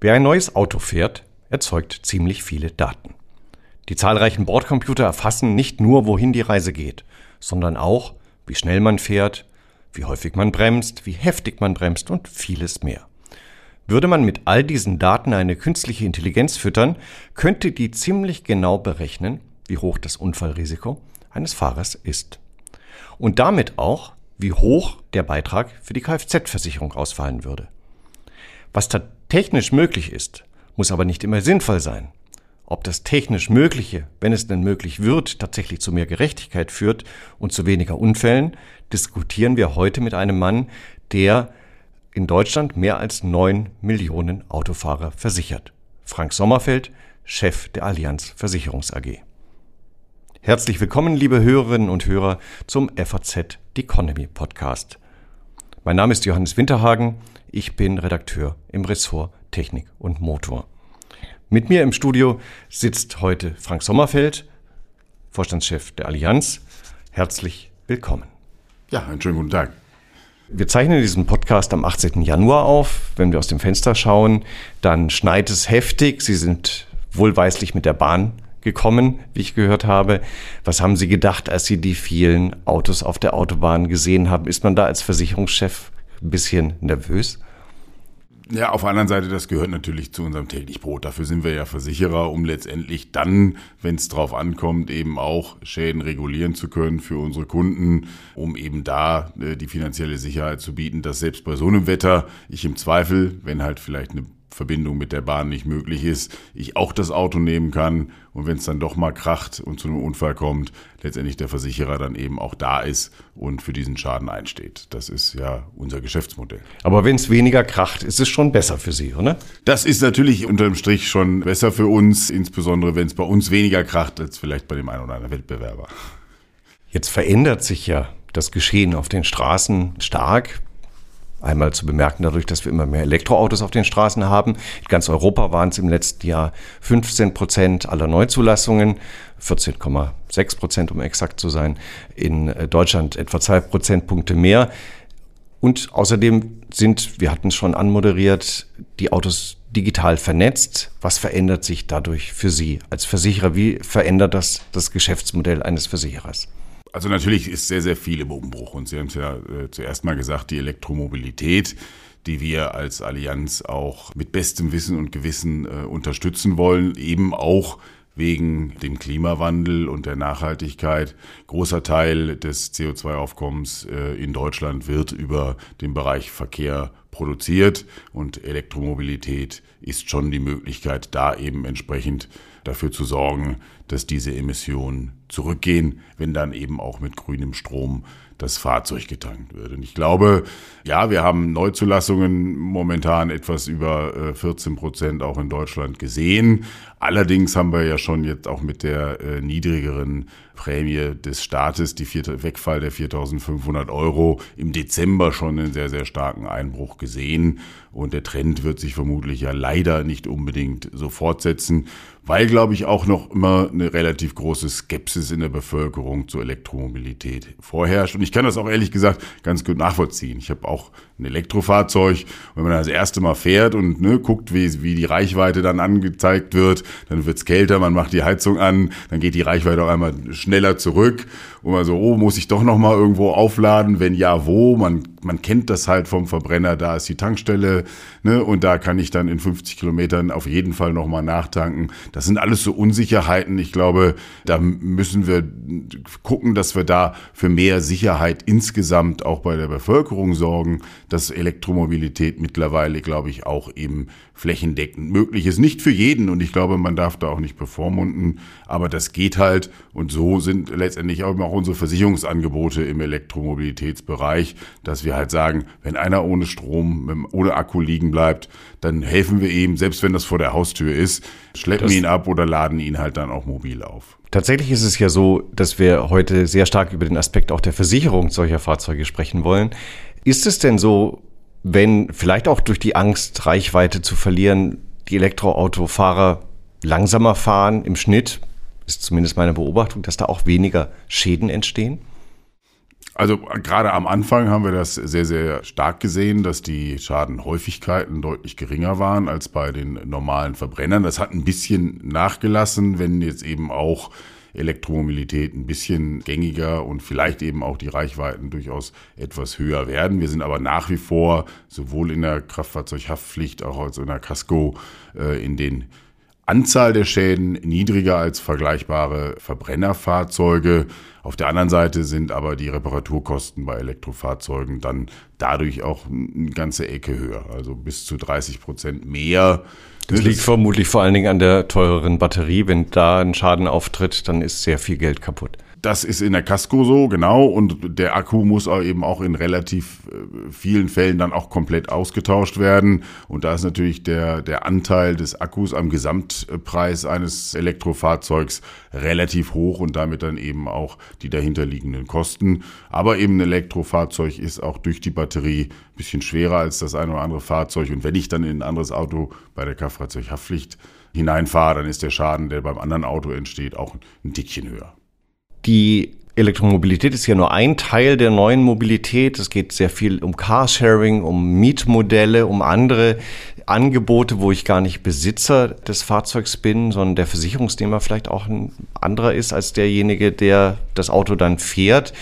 Wer ein neues Auto fährt, erzeugt ziemlich viele Daten. Die zahlreichen Bordcomputer erfassen nicht nur, wohin die Reise geht, sondern auch, wie schnell man fährt, wie häufig man bremst, wie heftig man bremst und vieles mehr. Würde man mit all diesen Daten eine künstliche Intelligenz füttern, könnte die ziemlich genau berechnen, wie hoch das Unfallrisiko eines Fahrers ist. Und damit auch, wie hoch der Beitrag für die Kfz-Versicherung ausfallen würde. Was technisch möglich ist, muss aber nicht immer sinnvoll sein. Ob das technisch Mögliche, wenn es denn möglich wird, tatsächlich zu mehr Gerechtigkeit führt und zu weniger Unfällen, diskutieren wir heute mit einem Mann, der in Deutschland mehr als neun Millionen Autofahrer versichert. Frank Sommerfeld, Chef der Allianz Versicherungs AG. Herzlich willkommen, liebe Hörerinnen und Hörer, zum FAZ Economy Podcast. Mein Name ist Johannes Winterhagen. Ich bin Redakteur im Ressort Technik und Motor. Mit mir im Studio sitzt heute Frank Sommerfeld, Vorstandschef der Allianz. Herzlich willkommen. Ja, einen schönen guten Tag. Wir zeichnen diesen Podcast am 18. Januar auf. Wenn wir aus dem Fenster schauen, dann schneit es heftig. Sie sind wohlweislich mit der Bahn gekommen, wie ich gehört habe. Was haben Sie gedacht, als Sie die vielen Autos auf der Autobahn gesehen haben? Ist man da als Versicherungschef ein bisschen nervös? Ja, auf der anderen Seite, das gehört natürlich zu unserem täglich Brot. Dafür sind wir ja Versicherer, um letztendlich dann, wenn es drauf ankommt, eben auch Schäden regulieren zu können für unsere Kunden, um eben da äh, die finanzielle Sicherheit zu bieten, dass selbst bei so einem Wetter ich im Zweifel, wenn halt vielleicht eine Verbindung mit der Bahn nicht möglich ist, ich auch das Auto nehmen kann und wenn es dann doch mal kracht und zu einem Unfall kommt, letztendlich der Versicherer dann eben auch da ist und für diesen Schaden einsteht. Das ist ja unser Geschäftsmodell. Aber wenn es weniger kracht, ist es schon besser für Sie, oder? Das ist natürlich unterm Strich schon besser für uns, insbesondere wenn es bei uns weniger kracht als vielleicht bei dem einen oder anderen Wettbewerber. Jetzt verändert sich ja das Geschehen auf den Straßen stark. Einmal zu bemerken dadurch, dass wir immer mehr Elektroautos auf den Straßen haben. In ganz Europa waren es im letzten Jahr 15 Prozent aller Neuzulassungen, 14,6 Prozent, um exakt zu sein. In äh, Deutschland etwa zwei Prozentpunkte mehr. Und außerdem sind, wir hatten es schon anmoderiert, die Autos digital vernetzt. Was verändert sich dadurch für Sie als Versicherer? Wie verändert das das Geschäftsmodell eines Versicherers? Also natürlich ist sehr, sehr viel im Umbruch. Und Sie haben es ja äh, zuerst mal gesagt, die Elektromobilität, die wir als Allianz auch mit bestem Wissen und Gewissen äh, unterstützen wollen, eben auch wegen dem Klimawandel und der Nachhaltigkeit. Großer Teil des CO2-Aufkommens äh, in Deutschland wird über den Bereich Verkehr produziert und Elektromobilität ist schon die Möglichkeit, da eben entsprechend dafür zu sorgen, dass diese Emissionen zurückgehen, wenn dann eben auch mit grünem Strom das Fahrzeug getankt wird. Und ich glaube, ja, wir haben Neuzulassungen momentan etwas über 14 äh, Prozent auch in Deutschland gesehen. Allerdings haben wir ja schon jetzt auch mit der äh, niedrigeren Prämie des Staates, die vierte, Wegfall der 4.500 Euro im Dezember schon einen sehr, sehr starken Einbruch gesehen. Und der Trend wird sich vermutlich ja leider nicht unbedingt so fortsetzen, weil, glaube ich, auch noch immer eine relativ große Skepsis in der Bevölkerung zur Elektromobilität vorherrscht. Und ich kann das auch ehrlich gesagt ganz gut nachvollziehen. Ich habe auch ein Elektrofahrzeug. Wenn man das erste Mal fährt und ne, guckt, wie, wie die Reichweite dann angezeigt wird, dann wird's kälter, man macht die Heizung an, dann geht die Reichweite auch einmal schneller zurück. Und man so, oh, muss ich doch noch mal irgendwo aufladen? Wenn ja, wo? Man, man kennt das halt vom Verbrenner, da ist die Tankstelle, ne? Und da kann ich dann in 50 Kilometern auf jeden Fall noch mal nachtanken. Das sind alles so Unsicherheiten. Ich glaube, da müssen wir gucken, dass wir da für mehr Sicherheit insgesamt auch bei der Bevölkerung sorgen dass Elektromobilität mittlerweile, glaube ich, auch eben flächendeckend möglich ist. Nicht für jeden und ich glaube, man darf da auch nicht bevormunden, aber das geht halt und so sind letztendlich auch unsere Versicherungsangebote im Elektromobilitätsbereich, dass wir halt sagen, wenn einer ohne Strom, ohne Akku liegen bleibt, dann helfen wir ihm, selbst wenn das vor der Haustür ist, schleppen das ihn ab oder laden ihn halt dann auch mobil auf. Tatsächlich ist es ja so, dass wir heute sehr stark über den Aspekt auch der Versicherung solcher Fahrzeuge sprechen wollen. Ist es denn so, wenn vielleicht auch durch die Angst, Reichweite zu verlieren, die Elektroautofahrer langsamer fahren im Schnitt? Ist zumindest meine Beobachtung, dass da auch weniger Schäden entstehen? Also gerade am Anfang haben wir das sehr, sehr stark gesehen, dass die Schadenhäufigkeiten deutlich geringer waren als bei den normalen Verbrennern. Das hat ein bisschen nachgelassen, wenn jetzt eben auch Elektromobilität ein bisschen gängiger und vielleicht eben auch die Reichweiten durchaus etwas höher werden. Wir sind aber nach wie vor sowohl in der Kraftfahrzeughaftpflicht auch als in der Casco äh, in den Anzahl der Schäden niedriger als vergleichbare Verbrennerfahrzeuge. Auf der anderen Seite sind aber die Reparaturkosten bei Elektrofahrzeugen dann dadurch auch eine ganze Ecke höher, also bis zu 30 Prozent mehr. Das liegt vermutlich vor allen Dingen an der teureren Batterie. Wenn da ein Schaden auftritt, dann ist sehr viel Geld kaputt. Das ist in der Casco so, genau. Und der Akku muss auch eben auch in relativ äh, vielen Fällen dann auch komplett ausgetauscht werden. Und da ist natürlich der, der Anteil des Akkus am Gesamtpreis eines Elektrofahrzeugs relativ hoch und damit dann eben auch die dahinterliegenden Kosten. Aber eben ein Elektrofahrzeug ist auch durch die Batterie ein bisschen schwerer als das eine oder andere Fahrzeug. Und wenn ich dann in ein anderes Auto bei der Kraftfahrzeughaftpflicht hineinfahre, dann ist der Schaden, der beim anderen Auto entsteht, auch ein Dickchen höher. Die Elektromobilität ist ja nur ein Teil der neuen Mobilität. Es geht sehr viel um Carsharing, um Mietmodelle, um andere Angebote, wo ich gar nicht Besitzer des Fahrzeugs bin, sondern der Versicherungsnehmer vielleicht auch ein anderer ist als derjenige, der das Auto dann fährt.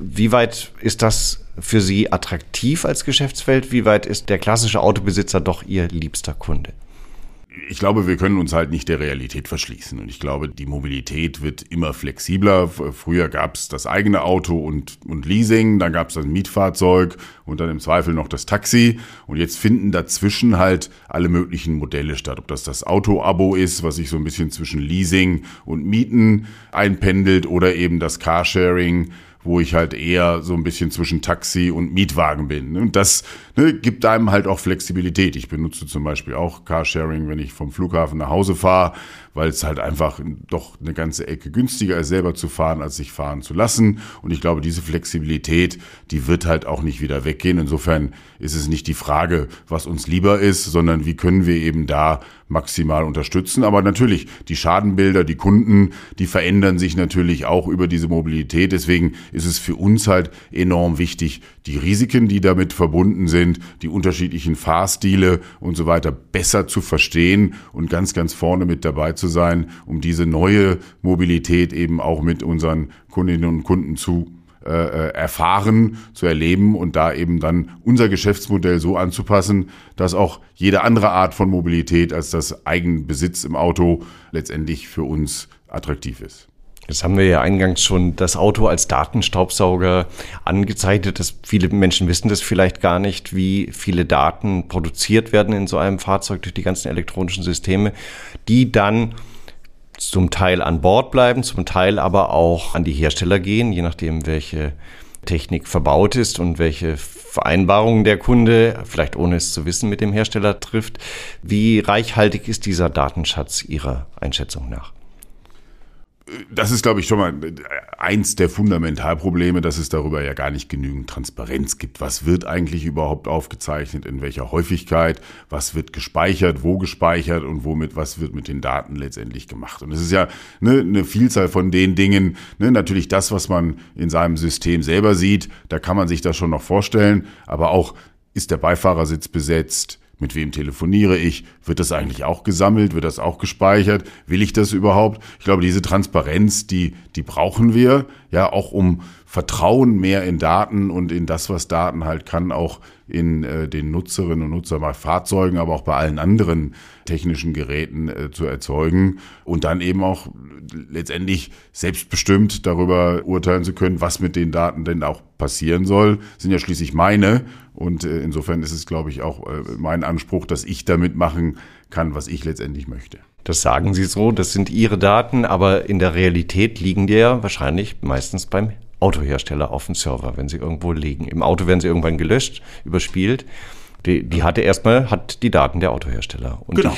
Wie weit ist das für Sie attraktiv als Geschäftsfeld? Wie weit ist der klassische Autobesitzer doch Ihr liebster Kunde? Ich glaube, wir können uns halt nicht der Realität verschließen. Und ich glaube, die Mobilität wird immer flexibler. Früher gab es das eigene Auto und, und Leasing, dann gab es das Mietfahrzeug und dann im Zweifel noch das Taxi. Und jetzt finden dazwischen halt alle möglichen Modelle statt. Ob das das Auto-Abo ist, was sich so ein bisschen zwischen Leasing und Mieten einpendelt oder eben das Carsharing wo ich halt eher so ein bisschen zwischen Taxi und Mietwagen bin. Und das ne, gibt einem halt auch Flexibilität. Ich benutze zum Beispiel auch Carsharing, wenn ich vom Flughafen nach Hause fahre, weil es halt einfach doch eine ganze Ecke günstiger ist, selber zu fahren, als sich fahren zu lassen. Und ich glaube, diese Flexibilität, die wird halt auch nicht wieder weggehen. Insofern ist es nicht die Frage, was uns lieber ist, sondern wie können wir eben da maximal unterstützen. Aber natürlich, die Schadenbilder, die Kunden, die verändern sich natürlich auch über diese Mobilität. Deswegen ist es für uns halt enorm wichtig, die Risiken, die damit verbunden sind, die unterschiedlichen Fahrstile und so weiter besser zu verstehen und ganz, ganz vorne mit dabei zu sein, um diese neue Mobilität eben auch mit unseren Kundinnen und Kunden zu äh, äh, erfahren, zu erleben und da eben dann unser Geschäftsmodell so anzupassen, dass auch jede andere Art von Mobilität als das Eigenbesitz im Auto letztendlich für uns attraktiv ist. Jetzt haben wir ja eingangs schon das Auto als Datenstaubsauger angezeichnet. Dass viele Menschen wissen das vielleicht gar nicht, wie viele Daten produziert werden in so einem Fahrzeug durch die ganzen elektronischen Systeme, die dann zum Teil an Bord bleiben, zum Teil aber auch an die Hersteller gehen, je nachdem, welche Technik verbaut ist und welche Vereinbarungen der Kunde, vielleicht ohne es zu wissen, mit dem Hersteller trifft. Wie reichhaltig ist dieser Datenschatz Ihrer Einschätzung nach? Das ist, glaube ich, schon mal eins der Fundamentalprobleme, dass es darüber ja gar nicht genügend Transparenz gibt. Was wird eigentlich überhaupt aufgezeichnet, in welcher Häufigkeit, was wird gespeichert, wo gespeichert? Und womit, was wird mit den Daten letztendlich gemacht. Und es ist ja ne, eine Vielzahl von den Dingen, ne, natürlich das, was man in seinem System selber sieht, da kann man sich das schon noch vorstellen, aber auch ist der Beifahrersitz besetzt, mit wem telefoniere ich? Wird das eigentlich auch gesammelt? Wird das auch gespeichert? Will ich das überhaupt? Ich glaube, diese Transparenz, die, die brauchen wir, ja, auch um Vertrauen mehr in Daten und in das, was Daten halt kann, auch in äh, den Nutzerinnen und Nutzer bei Fahrzeugen, aber auch bei allen anderen technischen Geräten äh, zu erzeugen und dann eben auch letztendlich selbstbestimmt darüber urteilen zu können, was mit den Daten denn auch passieren soll, sind ja schließlich meine und äh, insofern ist es, glaube ich, auch äh, mein Anspruch, dass ich damit machen kann, was ich letztendlich möchte. Das sagen Sie so, das sind Ihre Daten, aber in der Realität liegen die ja wahrscheinlich meistens beim Autohersteller auf dem Server, wenn sie irgendwo liegen. Im Auto werden sie irgendwann gelöscht, überspielt. Die, die hatte erstmal, hat die Daten der Autohersteller. Und genau.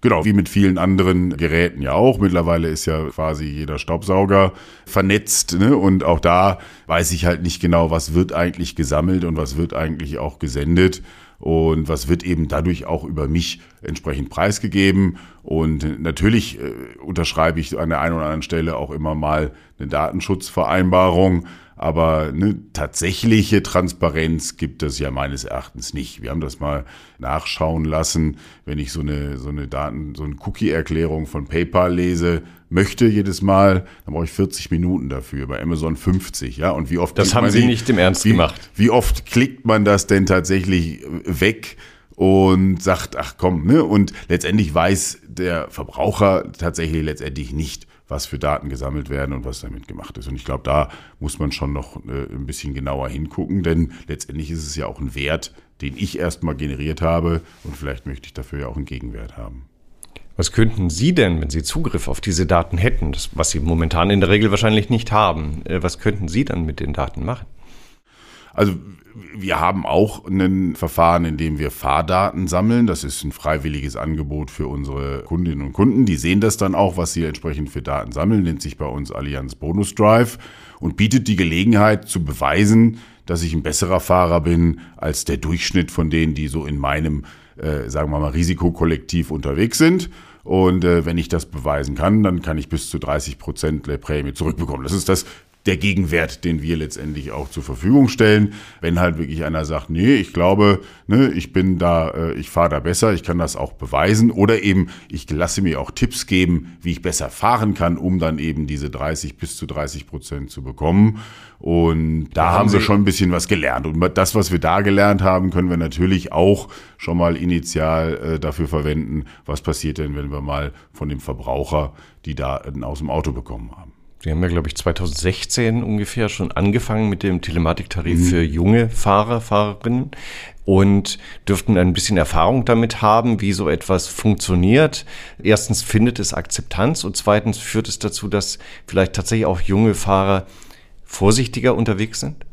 Genau, wie mit vielen anderen Geräten ja auch. Mittlerweile ist ja quasi jeder Staubsauger vernetzt. Ne? Und auch da weiß ich halt nicht genau, was wird eigentlich gesammelt und was wird eigentlich auch gesendet und was wird eben dadurch auch über mich entsprechend preisgegeben. Und natürlich äh, unterschreibe ich an der einen oder anderen Stelle auch immer mal eine Datenschutzvereinbarung. Aber eine tatsächliche Transparenz gibt es ja meines Erachtens nicht. Wir haben das mal nachschauen lassen, wenn ich so eine, so eine Daten, so eine Cookie-Erklärung von PayPal lese, möchte jedes Mal, dann brauche ich 40 Minuten dafür, bei Amazon 50, ja. Und wie oft Das haben Sie die, nicht im Ernst wie, gemacht. Wie oft klickt man das denn tatsächlich weg? und sagt, ach komm, ne? Und letztendlich weiß der Verbraucher tatsächlich letztendlich nicht, was für Daten gesammelt werden und was damit gemacht ist. Und ich glaube, da muss man schon noch äh, ein bisschen genauer hingucken, denn letztendlich ist es ja auch ein Wert, den ich erstmal generiert habe und vielleicht möchte ich dafür ja auch einen Gegenwert haben. Was könnten Sie denn, wenn Sie Zugriff auf diese Daten hätten, das, was Sie momentan in der Regel wahrscheinlich nicht haben, äh, was könnten Sie dann mit den Daten machen? Also wir haben auch ein Verfahren, in dem wir Fahrdaten sammeln. Das ist ein freiwilliges Angebot für unsere Kundinnen und Kunden. Die sehen das dann auch, was sie entsprechend für Daten sammeln, nennt sich bei uns Allianz Bonus Drive und bietet die Gelegenheit zu beweisen, dass ich ein besserer Fahrer bin als der Durchschnitt von denen, die so in meinem, äh, sagen wir mal, Risikokollektiv unterwegs sind. Und äh, wenn ich das beweisen kann, dann kann ich bis zu 30 Prozent der Prämie zurückbekommen. Das ist das der Gegenwert, den wir letztendlich auch zur Verfügung stellen. Wenn halt wirklich einer sagt, nee, ich glaube, ne, ich bin da, äh, ich fahre da besser, ich kann das auch beweisen oder eben ich lasse mir auch Tipps geben, wie ich besser fahren kann, um dann eben diese 30 bis zu 30 Prozent zu bekommen. Und da, da haben wir schon ein bisschen was gelernt. Und das, was wir da gelernt haben, können wir natürlich auch schon mal initial äh, dafür verwenden, was passiert denn, wenn wir mal von dem Verbraucher die Daten aus dem Auto bekommen haben. Sie haben ja, glaube ich, 2016 ungefähr schon angefangen mit dem Telematiktarif mhm. für junge Fahrer, Fahrerinnen und dürften ein bisschen Erfahrung damit haben, wie so etwas funktioniert. Erstens findet es Akzeptanz und zweitens führt es dazu, dass vielleicht tatsächlich auch junge Fahrer vorsichtiger unterwegs sind?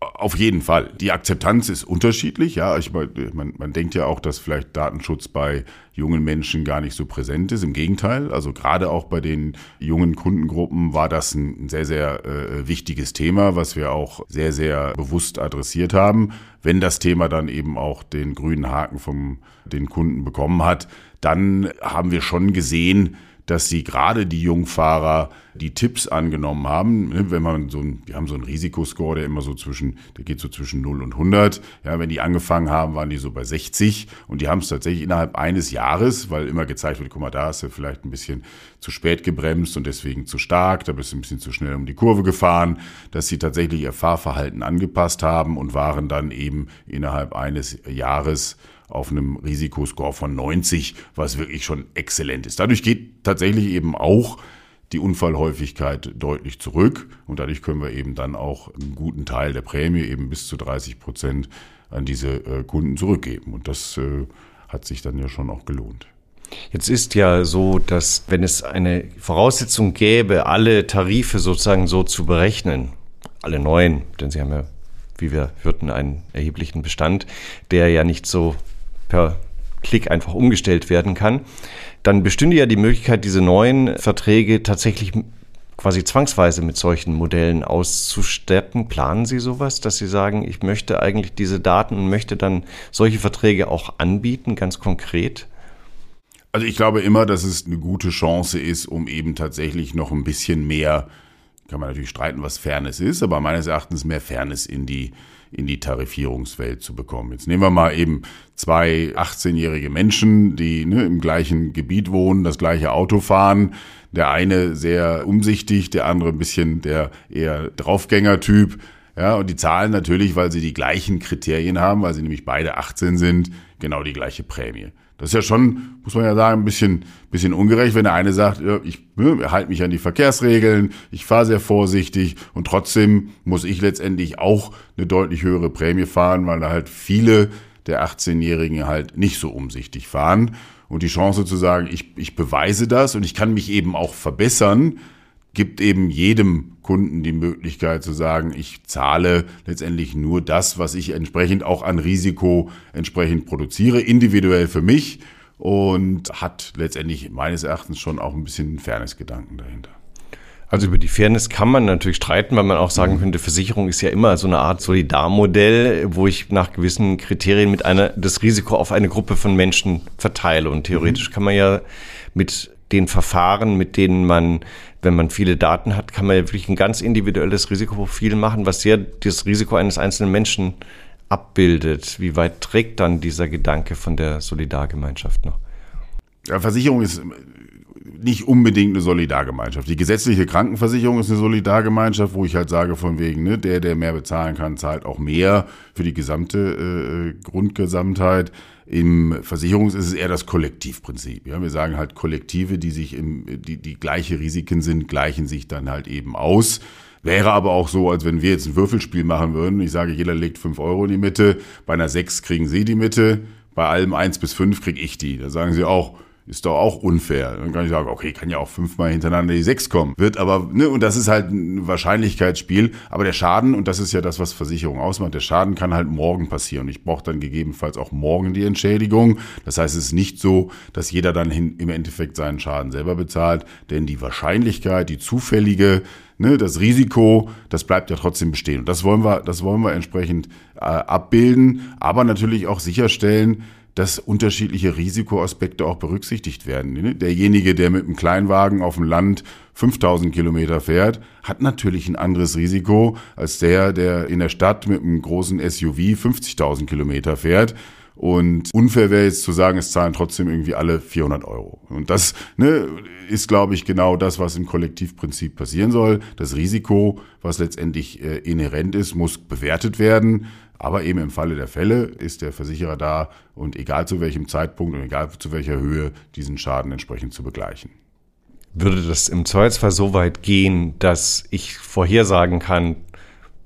Auf jeden Fall. Die Akzeptanz ist unterschiedlich. Ja, ich, man, man denkt ja auch, dass vielleicht Datenschutz bei jungen Menschen gar nicht so präsent ist. Im Gegenteil. Also gerade auch bei den jungen Kundengruppen war das ein sehr, sehr äh, wichtiges Thema, was wir auch sehr, sehr bewusst adressiert haben. Wenn das Thema dann eben auch den grünen Haken vom den Kunden bekommen hat, dann haben wir schon gesehen, dass sie gerade die Jungfahrer die Tipps angenommen haben. Ne, wenn man so ein, wir haben so einen Risikoscore, der immer so zwischen, der geht so zwischen 0 und 100. Ja, wenn die angefangen haben, waren die so bei 60 und die haben es tatsächlich innerhalb eines Jahres, weil immer gezeigt wird, guck mal, da ist er vielleicht ein bisschen zu spät gebremst und deswegen zu stark, da bist du ein bisschen zu schnell um die Kurve gefahren, dass sie tatsächlich ihr Fahrverhalten angepasst haben und waren dann eben innerhalb eines Jahres auf einem Risikoscore von 90, was wirklich schon exzellent ist. Dadurch geht tatsächlich eben auch die Unfallhäufigkeit deutlich zurück und dadurch können wir eben dann auch einen guten Teil der Prämie, eben bis zu 30 Prozent, an diese äh, Kunden zurückgeben. Und das äh, hat sich dann ja schon auch gelohnt. Jetzt ist ja so, dass wenn es eine Voraussetzung gäbe, alle Tarife sozusagen so zu berechnen, alle neuen, denn Sie haben ja, wie wir hörten, einen erheblichen Bestand, der ja nicht so per Klick einfach umgestellt werden kann, dann bestünde ja die Möglichkeit, diese neuen Verträge tatsächlich quasi zwangsweise mit solchen Modellen auszustatten. Planen Sie sowas, dass Sie sagen, ich möchte eigentlich diese Daten und möchte dann solche Verträge auch anbieten, ganz konkret? Also ich glaube immer, dass es eine gute Chance ist, um eben tatsächlich noch ein bisschen mehr, kann man natürlich streiten, was Fairness ist, aber meines Erachtens mehr Fairness in die in die Tarifierungswelt zu bekommen. Jetzt nehmen wir mal eben zwei 18-jährige Menschen, die ne, im gleichen Gebiet wohnen, das gleiche Auto fahren. Der eine sehr umsichtig, der andere ein bisschen der eher Draufgänger-Typ. Ja, und die zahlen natürlich, weil sie die gleichen Kriterien haben, weil sie nämlich beide 18 sind, genau die gleiche Prämie. Das ist ja schon, muss man ja sagen, ein bisschen, bisschen ungerecht, wenn der eine sagt, ich ne, halte mich an die Verkehrsregeln, ich fahre sehr vorsichtig und trotzdem muss ich letztendlich auch eine deutlich höhere Prämie fahren, weil da halt viele der 18-Jährigen halt nicht so umsichtig fahren. Und die Chance zu sagen, ich, ich beweise das und ich kann mich eben auch verbessern, gibt eben jedem Kunden die Möglichkeit zu sagen, ich zahle letztendlich nur das, was ich entsprechend auch an Risiko entsprechend produziere, individuell für mich und hat letztendlich meines Erachtens schon auch ein bisschen Fairness-Gedanken dahinter. Also über die Fairness kann man natürlich streiten, weil man auch sagen könnte, Versicherung ist ja immer so eine Art Solidarmodell, wo ich nach gewissen Kriterien mit einer das Risiko auf eine Gruppe von Menschen verteile. Und theoretisch mhm. kann man ja mit den Verfahren, mit denen man, wenn man viele Daten hat, kann man ja wirklich ein ganz individuelles Risikoprofil machen, was sehr das Risiko eines einzelnen Menschen abbildet. Wie weit trägt dann dieser Gedanke von der Solidargemeinschaft noch? Ja, Versicherung ist nicht unbedingt eine Solidargemeinschaft. Die gesetzliche Krankenversicherung ist eine Solidargemeinschaft, wo ich halt sage von wegen, ne, der, der mehr bezahlen kann, zahlt auch mehr für die gesamte äh, Grundgesamtheit. Im Versicherungs ist es eher das Kollektivprinzip. Ja, wir sagen halt Kollektive, die sich im, die, die gleiche Risiken sind, gleichen sich dann halt eben aus. Wäre aber auch so, als wenn wir jetzt ein Würfelspiel machen würden. Ich sage, jeder legt fünf Euro in die Mitte. Bei einer sechs kriegen Sie die Mitte. Bei allem eins bis fünf kriege ich die. Da sagen Sie auch, ist doch auch unfair. Dann kann ich sagen, okay, kann ja auch fünfmal hintereinander die sechs kommen. Wird aber, ne, und das ist halt ein Wahrscheinlichkeitsspiel. Aber der Schaden, und das ist ja das, was Versicherung ausmacht, der Schaden kann halt morgen passieren. Ich brauche dann gegebenenfalls auch morgen die Entschädigung. Das heißt, es ist nicht so, dass jeder dann hin, im Endeffekt seinen Schaden selber bezahlt, denn die Wahrscheinlichkeit, die zufällige, ne, das Risiko, das bleibt ja trotzdem bestehen. Und das wollen wir, das wollen wir entsprechend äh, abbilden, aber natürlich auch sicherstellen, dass unterschiedliche Risikoaspekte auch berücksichtigt werden. Ne? Derjenige, der mit einem Kleinwagen auf dem Land 5000 Kilometer fährt, hat natürlich ein anderes Risiko als der, der in der Stadt mit einem großen SUV 50.000 Kilometer fährt. Und unfair wäre jetzt zu sagen, es zahlen trotzdem irgendwie alle 400 Euro. Und das ne, ist, glaube ich, genau das, was im Kollektivprinzip passieren soll. Das Risiko, was letztendlich äh, inhärent ist, muss bewertet werden. Aber eben im Falle der Fälle ist der Versicherer da und egal zu welchem Zeitpunkt und egal zu welcher Höhe diesen Schaden entsprechend zu begleichen. Würde das im Zweifelsfall so weit gehen, dass ich vorhersagen kann,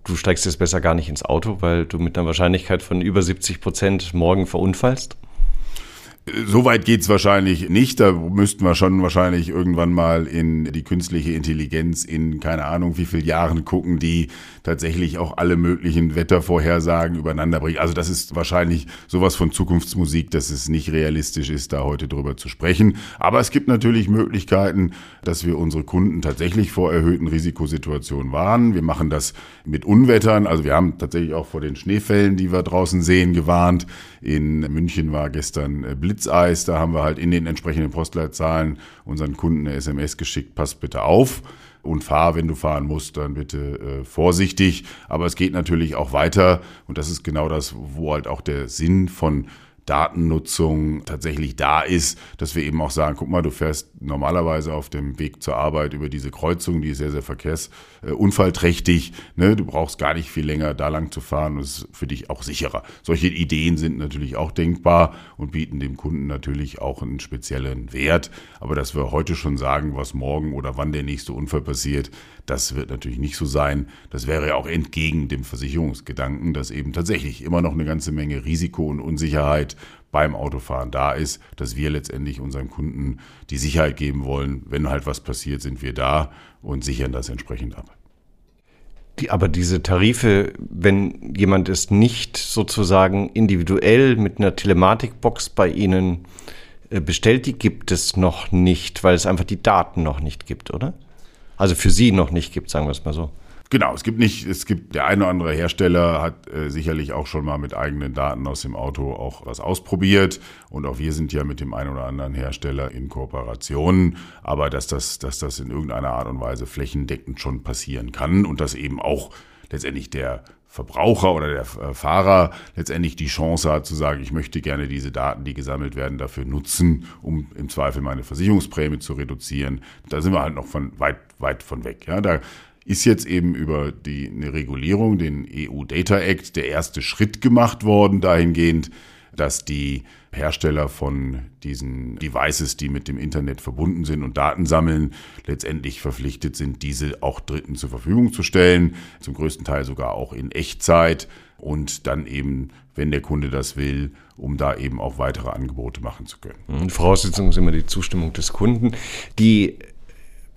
du steigst jetzt besser gar nicht ins Auto, weil du mit einer Wahrscheinlichkeit von über 70 Prozent morgen verunfallst? So weit geht's wahrscheinlich nicht. Da müssten wir schon wahrscheinlich irgendwann mal in die künstliche Intelligenz in keine Ahnung wie viel Jahren gucken, die tatsächlich auch alle möglichen Wettervorhersagen übereinander bringt. Also das ist wahrscheinlich sowas von Zukunftsmusik, dass es nicht realistisch ist, da heute drüber zu sprechen. Aber es gibt natürlich Möglichkeiten, dass wir unsere Kunden tatsächlich vor erhöhten Risikosituationen warnen. Wir machen das mit Unwettern. Also wir haben tatsächlich auch vor den Schneefällen, die wir draußen sehen, gewarnt. In München war gestern Blitzeis. Da haben wir halt in den entsprechenden Postleitzahlen unseren Kunden eine SMS geschickt, passt bitte auf und fahr, wenn du fahren musst, dann bitte äh, vorsichtig. Aber es geht natürlich auch weiter und das ist genau das, wo halt auch der Sinn von Datennutzung tatsächlich da ist, dass wir eben auch sagen, guck mal, du fährst normalerweise auf dem Weg zur Arbeit über diese Kreuzung, die ist sehr, sehr verkehrsunfallträchtig. Äh, ne? Du brauchst gar nicht viel länger da lang zu fahren und ist für dich auch sicherer. Solche Ideen sind natürlich auch denkbar und bieten dem Kunden natürlich auch einen speziellen Wert. Aber dass wir heute schon sagen, was morgen oder wann der nächste Unfall passiert, das wird natürlich nicht so sein. Das wäre ja auch entgegen dem Versicherungsgedanken, dass eben tatsächlich immer noch eine ganze Menge Risiko und Unsicherheit beim Autofahren da ist, dass wir letztendlich unseren Kunden die Sicherheit geben wollen, wenn halt was passiert, sind wir da und sichern das entsprechend ab. Die, aber diese Tarife, wenn jemand es nicht sozusagen individuell mit einer Telematikbox bei Ihnen äh, bestellt, die gibt es noch nicht, weil es einfach die Daten noch nicht gibt, oder? Also für Sie noch nicht gibt, sagen wir es mal so. Genau, es gibt nicht, es gibt der eine oder andere Hersteller hat äh, sicherlich auch schon mal mit eigenen Daten aus dem Auto auch was ausprobiert und auch wir sind ja mit dem einen oder anderen Hersteller in Kooperation, aber dass das, dass das in irgendeiner Art und Weise flächendeckend schon passieren kann und dass eben auch letztendlich der Verbraucher oder der äh, Fahrer letztendlich die Chance hat zu sagen, ich möchte gerne diese Daten, die gesammelt werden, dafür nutzen, um im Zweifel meine Versicherungsprämie zu reduzieren. Da sind wir halt noch von weit, weit von weg. Ja, da ist jetzt eben über die, eine Regulierung, den EU Data Act, der erste Schritt gemacht worden, dahingehend, dass die Hersteller von diesen Devices, die mit dem Internet verbunden sind und Daten sammeln, letztendlich verpflichtet sind, diese auch Dritten zur Verfügung zu stellen, zum größten Teil sogar auch in Echtzeit und dann eben, wenn der Kunde das will, um da eben auch weitere Angebote machen zu können. Voraussetzung ist immer die Zustimmung des Kunden. Die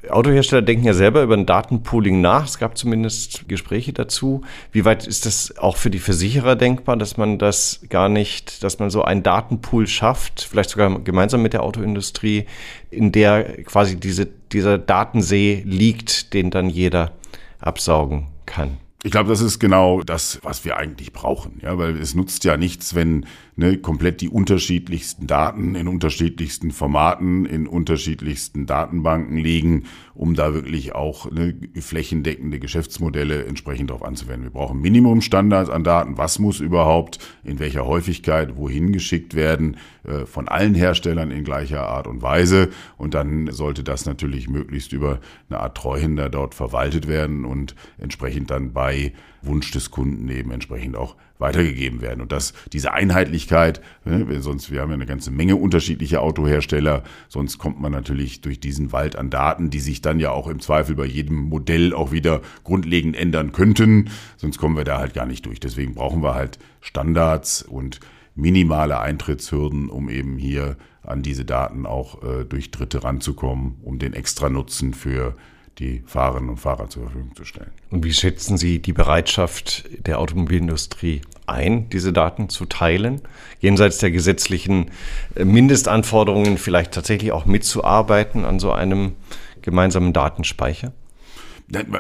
Autohersteller denken ja selber über ein Datenpooling nach. Es gab zumindest Gespräche dazu. Wie weit ist das auch für die Versicherer denkbar, dass man das gar nicht, dass man so einen Datenpool schafft, vielleicht sogar gemeinsam mit der Autoindustrie, in der quasi diese, dieser Datensee liegt, den dann jeder absaugen kann? Ich glaube, das ist genau das, was wir eigentlich brauchen, ja, weil es nutzt ja nichts, wenn ne, komplett die unterschiedlichsten Daten in unterschiedlichsten Formaten, in unterschiedlichsten Datenbanken liegen, um da wirklich auch ne, flächendeckende Geschäftsmodelle entsprechend darauf anzuwenden. Wir brauchen Minimumstandards an Daten. Was muss überhaupt in welcher Häufigkeit wohin geschickt werden äh, von allen Herstellern in gleicher Art und Weise. Und dann sollte das natürlich möglichst über eine Art Treuhänder dort verwaltet werden und entsprechend dann bei Wunsch des Kunden eben entsprechend auch weitergegeben werden. Und das, diese Einheitlichkeit, ne, sonst, wir haben ja eine ganze Menge unterschiedliche Autohersteller, sonst kommt man natürlich durch diesen Wald an Daten, die sich dann ja auch im Zweifel bei jedem Modell auch wieder grundlegend ändern könnten, sonst kommen wir da halt gar nicht durch. Deswegen brauchen wir halt Standards und minimale Eintrittshürden, um eben hier an diese Daten auch äh, durch Dritte ranzukommen, um den extra Nutzen für die Fahrerinnen und Fahrer zur Verfügung zu stellen. Und wie schätzen Sie die Bereitschaft der Automobilindustrie ein, diese Daten zu teilen, jenseits der gesetzlichen äh, Mindestanforderungen vielleicht tatsächlich auch mitzuarbeiten an so einem gemeinsamen Datenspeicher?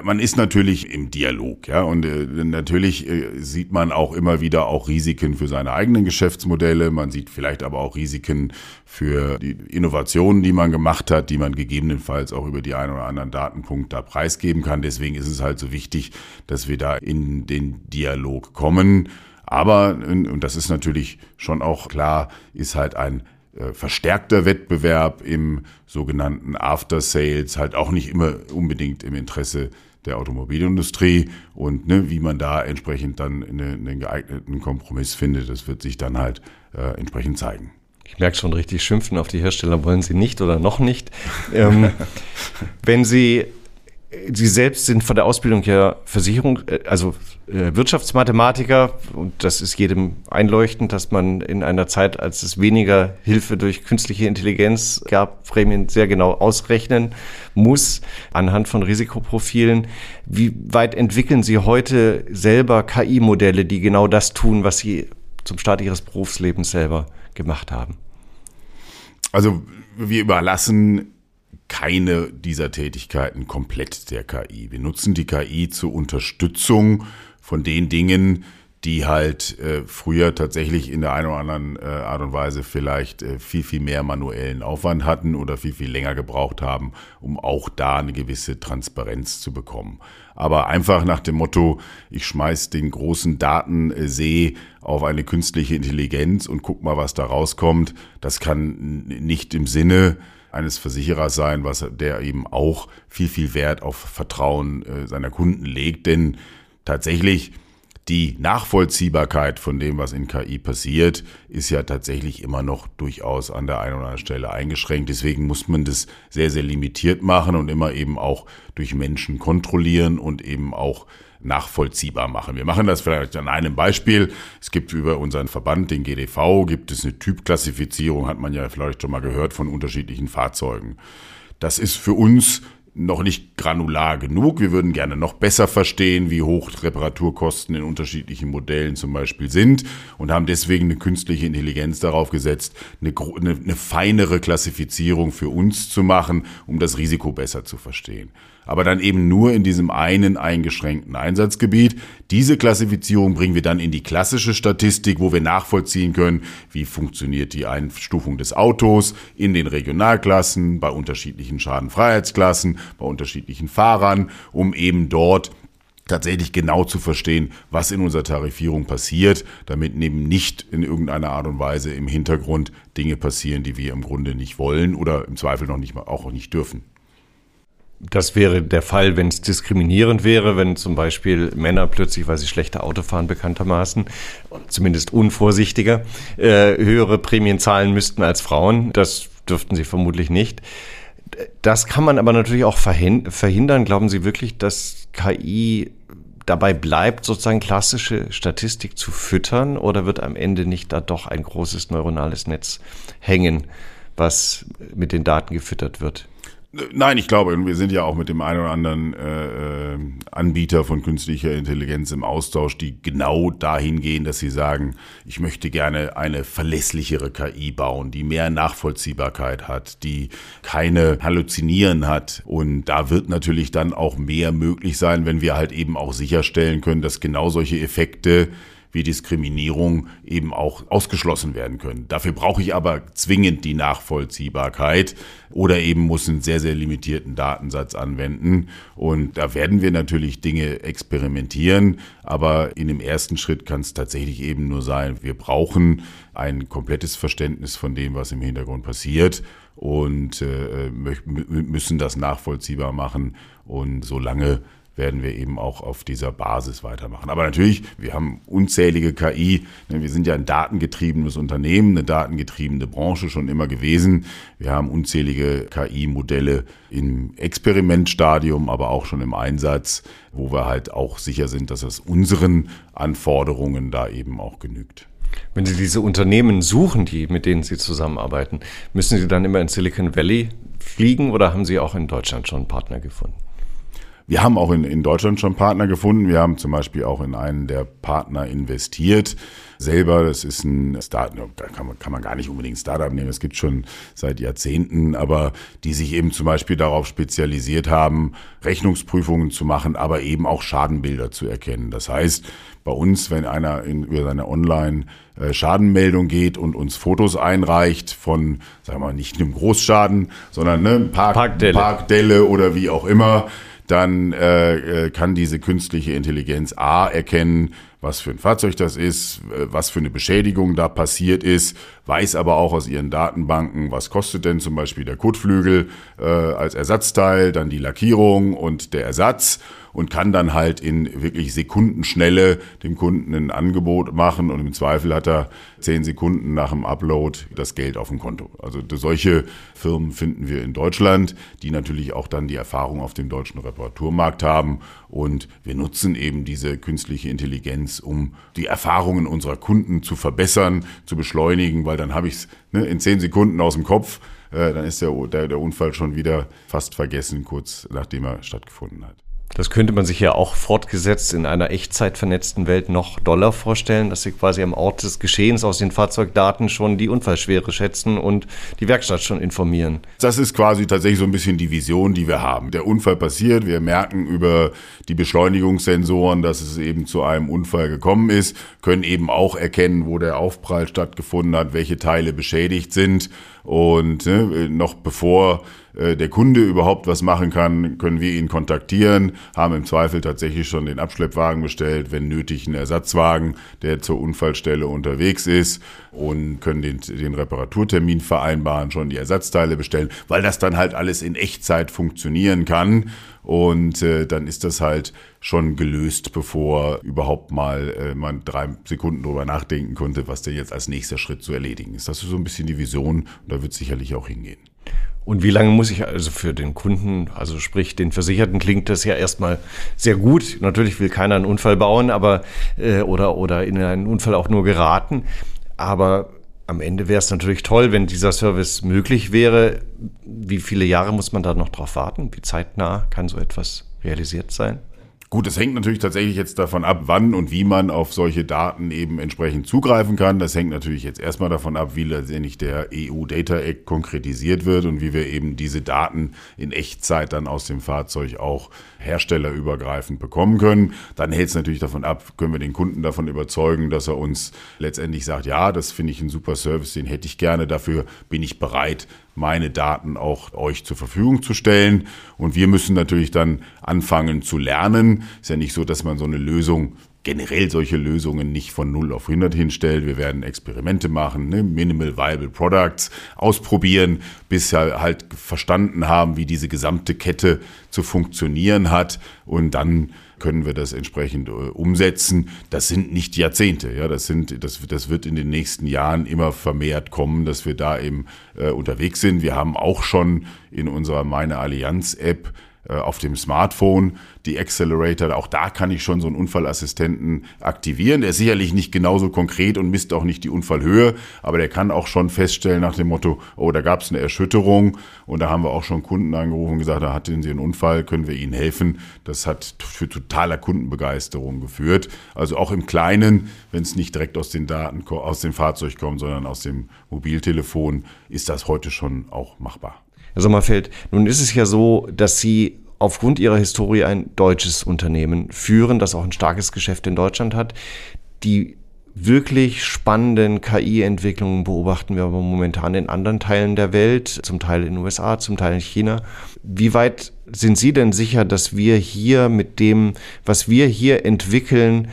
Man ist natürlich im Dialog, ja, und äh, natürlich äh, sieht man auch immer wieder auch Risiken für seine eigenen Geschäftsmodelle. Man sieht vielleicht aber auch Risiken für die Innovationen, die man gemacht hat, die man gegebenenfalls auch über die einen oder anderen Datenpunkt da preisgeben kann. Deswegen ist es halt so wichtig, dass wir da in den Dialog kommen. Aber, und das ist natürlich schon auch klar, ist halt ein verstärkter Wettbewerb im sogenannten After Sales halt auch nicht immer unbedingt im Interesse der Automobilindustrie und ne, wie man da entsprechend dann einen, einen geeigneten Kompromiss findet, das wird sich dann halt äh, entsprechend zeigen. Ich merke schon richtig, schimpfen auf die Hersteller wollen Sie nicht oder noch nicht. Ähm, wenn Sie Sie selbst sind von der Ausbildung ja Versicherung, äh, also äh, Wirtschaftsmathematiker und das ist jedem einleuchtend, dass man in einer Zeit, als es weniger Hilfe durch künstliche Intelligenz gab, Prämien sehr genau ausrechnen muss anhand von Risikoprofilen. Wie weit entwickeln Sie heute selber KI-Modelle, die genau das tun, was Sie zum Start Ihres Berufslebens selber gemacht haben? Also wir überlassen keine dieser Tätigkeiten komplett der KI. Wir nutzen die KI zur Unterstützung von den Dingen, die halt äh, früher tatsächlich in der einen oder anderen äh, Art und Weise vielleicht äh, viel, viel mehr manuellen Aufwand hatten oder viel, viel länger gebraucht haben, um auch da eine gewisse Transparenz zu bekommen. Aber einfach nach dem Motto, ich schmeiß den großen Datensee auf eine künstliche Intelligenz und guck mal, was da rauskommt, das kann nicht im Sinne eines Versicherers sein, was der eben auch viel, viel Wert auf Vertrauen äh, seiner Kunden legt. Denn tatsächlich die Nachvollziehbarkeit von dem, was in KI passiert, ist ja tatsächlich immer noch durchaus an der einen oder anderen Stelle eingeschränkt. Deswegen muss man das sehr, sehr limitiert machen und immer eben auch durch Menschen kontrollieren und eben auch nachvollziehbar machen. Wir machen das vielleicht an einem Beispiel. Es gibt über unseren Verband, den GDV, gibt es eine Typklassifizierung, hat man ja vielleicht schon mal gehört, von unterschiedlichen Fahrzeugen. Das ist für uns noch nicht granular genug. Wir würden gerne noch besser verstehen, wie hoch Reparaturkosten in unterschiedlichen Modellen zum Beispiel sind und haben deswegen eine künstliche Intelligenz darauf gesetzt, eine, eine, eine feinere Klassifizierung für uns zu machen, um das Risiko besser zu verstehen aber dann eben nur in diesem einen eingeschränkten Einsatzgebiet. Diese Klassifizierung bringen wir dann in die klassische Statistik, wo wir nachvollziehen können, wie funktioniert die Einstufung des Autos in den Regionalklassen, bei unterschiedlichen Schadenfreiheitsklassen, bei unterschiedlichen Fahrern, um eben dort tatsächlich genau zu verstehen, was in unserer Tarifierung passiert, damit eben nicht in irgendeiner Art und Weise im Hintergrund Dinge passieren, die wir im Grunde nicht wollen oder im Zweifel noch nicht mal auch nicht dürfen. Das wäre der Fall, wenn es diskriminierend wäre, wenn zum Beispiel Männer plötzlich, weil sie schlechter Auto fahren bekanntermaßen, zumindest unvorsichtiger, äh, höhere Prämien zahlen müssten als Frauen. Das dürften sie vermutlich nicht. Das kann man aber natürlich auch verhindern. Glauben Sie wirklich, dass KI dabei bleibt, sozusagen klassische Statistik zu füttern oder wird am Ende nicht da doch ein großes neuronales Netz hängen, was mit den Daten gefüttert wird? Nein, ich glaube, wir sind ja auch mit dem einen oder anderen äh, äh, Anbieter von künstlicher Intelligenz im Austausch, die genau dahin gehen, dass sie sagen, ich möchte gerne eine verlässlichere KI bauen, die mehr Nachvollziehbarkeit hat, die keine Halluzinieren hat. Und da wird natürlich dann auch mehr möglich sein, wenn wir halt eben auch sicherstellen können, dass genau solche Effekte wie Diskriminierung eben auch ausgeschlossen werden können. Dafür brauche ich aber zwingend die Nachvollziehbarkeit oder eben muss einen sehr, sehr limitierten Datensatz anwenden. Und da werden wir natürlich Dinge experimentieren, aber in dem ersten Schritt kann es tatsächlich eben nur sein, wir brauchen ein komplettes Verständnis von dem, was im Hintergrund passiert und äh, müssen das nachvollziehbar machen. Und solange werden wir eben auch auf dieser Basis weitermachen. Aber natürlich, wir haben unzählige KI. Wir sind ja ein datengetriebenes Unternehmen, eine datengetriebene Branche schon immer gewesen. Wir haben unzählige KI-Modelle im Experimentstadium, aber auch schon im Einsatz, wo wir halt auch sicher sind, dass es unseren Anforderungen da eben auch genügt. Wenn Sie diese Unternehmen suchen, die, mit denen Sie zusammenarbeiten, müssen Sie dann immer in Silicon Valley fliegen oder haben Sie auch in Deutschland schon Partner gefunden? Wir haben auch in, in Deutschland schon Partner gefunden. Wir haben zum Beispiel auch in einen der Partner investiert. Selber, das ist ein Startup, da kann man, kann man gar nicht unbedingt Startup nehmen, es gibt schon seit Jahrzehnten, aber die sich eben zum Beispiel darauf spezialisiert haben, Rechnungsprüfungen zu machen, aber eben auch Schadenbilder zu erkennen. Das heißt, bei uns, wenn einer in, über seine Online äh, Schadenmeldung geht und uns Fotos einreicht von, sagen wir mal, nicht einem Großschaden, sondern ne, Park, Parkdelle. Parkdelle oder wie auch immer, dann äh, äh, kann diese künstliche Intelligenz A erkennen, was für ein Fahrzeug das ist, äh, was für eine Beschädigung da passiert ist, weiß aber auch aus ihren Datenbanken, was kostet denn zum Beispiel der Kotflügel äh, als Ersatzteil, dann die Lackierung und der Ersatz und kann dann halt in wirklich Sekundenschnelle dem Kunden ein Angebot machen und im Zweifel hat er zehn Sekunden nach dem Upload das Geld auf dem Konto. Also solche Firmen finden wir in Deutschland, die natürlich auch dann die Erfahrung auf dem deutschen Reparaturmarkt haben und wir nutzen eben diese künstliche Intelligenz, um die Erfahrungen unserer Kunden zu verbessern, zu beschleunigen, weil dann habe ich es ne, in zehn Sekunden aus dem Kopf, äh, dann ist der, der, der Unfall schon wieder fast vergessen, kurz nachdem er stattgefunden hat. Das könnte man sich ja auch fortgesetzt in einer Echtzeit vernetzten Welt noch doller vorstellen, dass Sie quasi am Ort des Geschehens aus den Fahrzeugdaten schon die Unfallschwere schätzen und die Werkstatt schon informieren. Das ist quasi tatsächlich so ein bisschen die Vision, die wir haben. Der Unfall passiert, wir merken über die Beschleunigungssensoren, dass es eben zu einem Unfall gekommen ist, können eben auch erkennen, wo der Aufprall stattgefunden hat, welche Teile beschädigt sind und ne, noch bevor äh, der Kunde überhaupt was machen kann, können wir ihn kontaktieren, haben im Zweifel tatsächlich schon den Abschleppwagen bestellt, wenn nötig einen Ersatzwagen, der zur Unfallstelle unterwegs ist und können den, den Reparaturtermin vereinbaren, schon die Ersatzteile bestellen, weil das dann halt alles in Echtzeit funktionieren kann. Und äh, dann ist das halt schon gelöst, bevor überhaupt mal äh, man drei Sekunden drüber nachdenken konnte, was denn jetzt als nächster Schritt zu erledigen ist. Das ist so ein bisschen die Vision und da wird sicherlich auch hingehen. Und wie lange muss ich also für den Kunden, also sprich den Versicherten, klingt das ja erstmal sehr gut. Natürlich will keiner einen Unfall bauen, aber äh, oder oder in einen Unfall auch nur geraten. Aber am Ende wäre es natürlich toll, wenn dieser Service möglich wäre. Wie viele Jahre muss man da noch drauf warten? Wie zeitnah kann so etwas realisiert sein? Gut, es hängt natürlich tatsächlich jetzt davon ab, wann und wie man auf solche Daten eben entsprechend zugreifen kann. Das hängt natürlich jetzt erstmal davon ab, wie letztendlich der EU Data Act konkretisiert wird und wie wir eben diese Daten in Echtzeit dann aus dem Fahrzeug auch herstellerübergreifend bekommen können. Dann hält es natürlich davon ab, können wir den Kunden davon überzeugen, dass er uns letztendlich sagt, ja, das finde ich ein super Service, den hätte ich gerne, dafür bin ich bereit, meine Daten auch euch zur Verfügung zu stellen. Und wir müssen natürlich dann anfangen zu lernen. Ist ja nicht so, dass man so eine Lösung generell solche Lösungen nicht von 0 auf 100 hinstellt. Wir werden Experimente machen, ne? Minimal Viable Products ausprobieren, bis wir halt verstanden haben, wie diese gesamte Kette zu funktionieren hat und dann können wir das entsprechend äh, umsetzen. Das sind nicht Jahrzehnte, ja, das sind, das, das wird in den nächsten Jahren immer vermehrt kommen, dass wir da eben äh, unterwegs sind. Wir haben auch schon in unserer Meine Allianz App auf dem Smartphone, die Accelerator, auch da kann ich schon so einen Unfallassistenten aktivieren. Der ist sicherlich nicht genauso konkret und misst auch nicht die Unfallhöhe, aber der kann auch schon feststellen nach dem Motto, oh, da gab es eine Erschütterung und da haben wir auch schon Kunden angerufen und gesagt, da hatten sie einen Unfall, können wir ihnen helfen. Das hat für totaler Kundenbegeisterung geführt. Also auch im Kleinen, wenn es nicht direkt aus den Daten, aus dem Fahrzeug kommt, sondern aus dem Mobiltelefon, ist das heute schon auch machbar. Herr Sommerfeld, nun ist es ja so, dass Sie aufgrund Ihrer Historie ein deutsches Unternehmen führen, das auch ein starkes Geschäft in Deutschland hat. Die wirklich spannenden KI-Entwicklungen beobachten wir aber momentan in anderen Teilen der Welt, zum Teil in den USA, zum Teil in China. Wie weit sind Sie denn sicher, dass wir hier mit dem, was wir hier entwickeln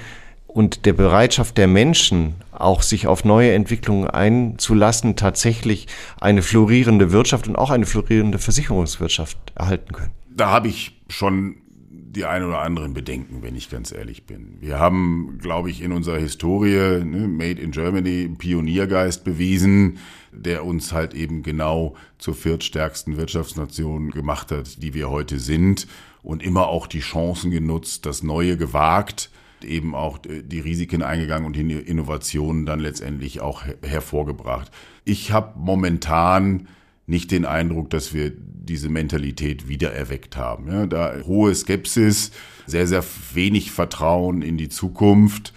und der Bereitschaft der Menschen, auch sich auf neue Entwicklungen einzulassen, tatsächlich eine florierende Wirtschaft und auch eine florierende Versicherungswirtschaft erhalten können? Da habe ich schon die ein oder anderen Bedenken, wenn ich ganz ehrlich bin. Wir haben, glaube ich, in unserer Historie ne, Made in Germany Pioniergeist bewiesen, der uns halt eben genau zur viertstärksten Wirtschaftsnation gemacht hat, die wir heute sind und immer auch die Chancen genutzt, das Neue gewagt, eben auch die Risiken eingegangen und die Innovationen dann letztendlich auch hervorgebracht. Ich habe momentan nicht den Eindruck, dass wir diese Mentalität wiedererweckt haben. Ja, da hohe Skepsis, sehr, sehr wenig Vertrauen in die Zukunft.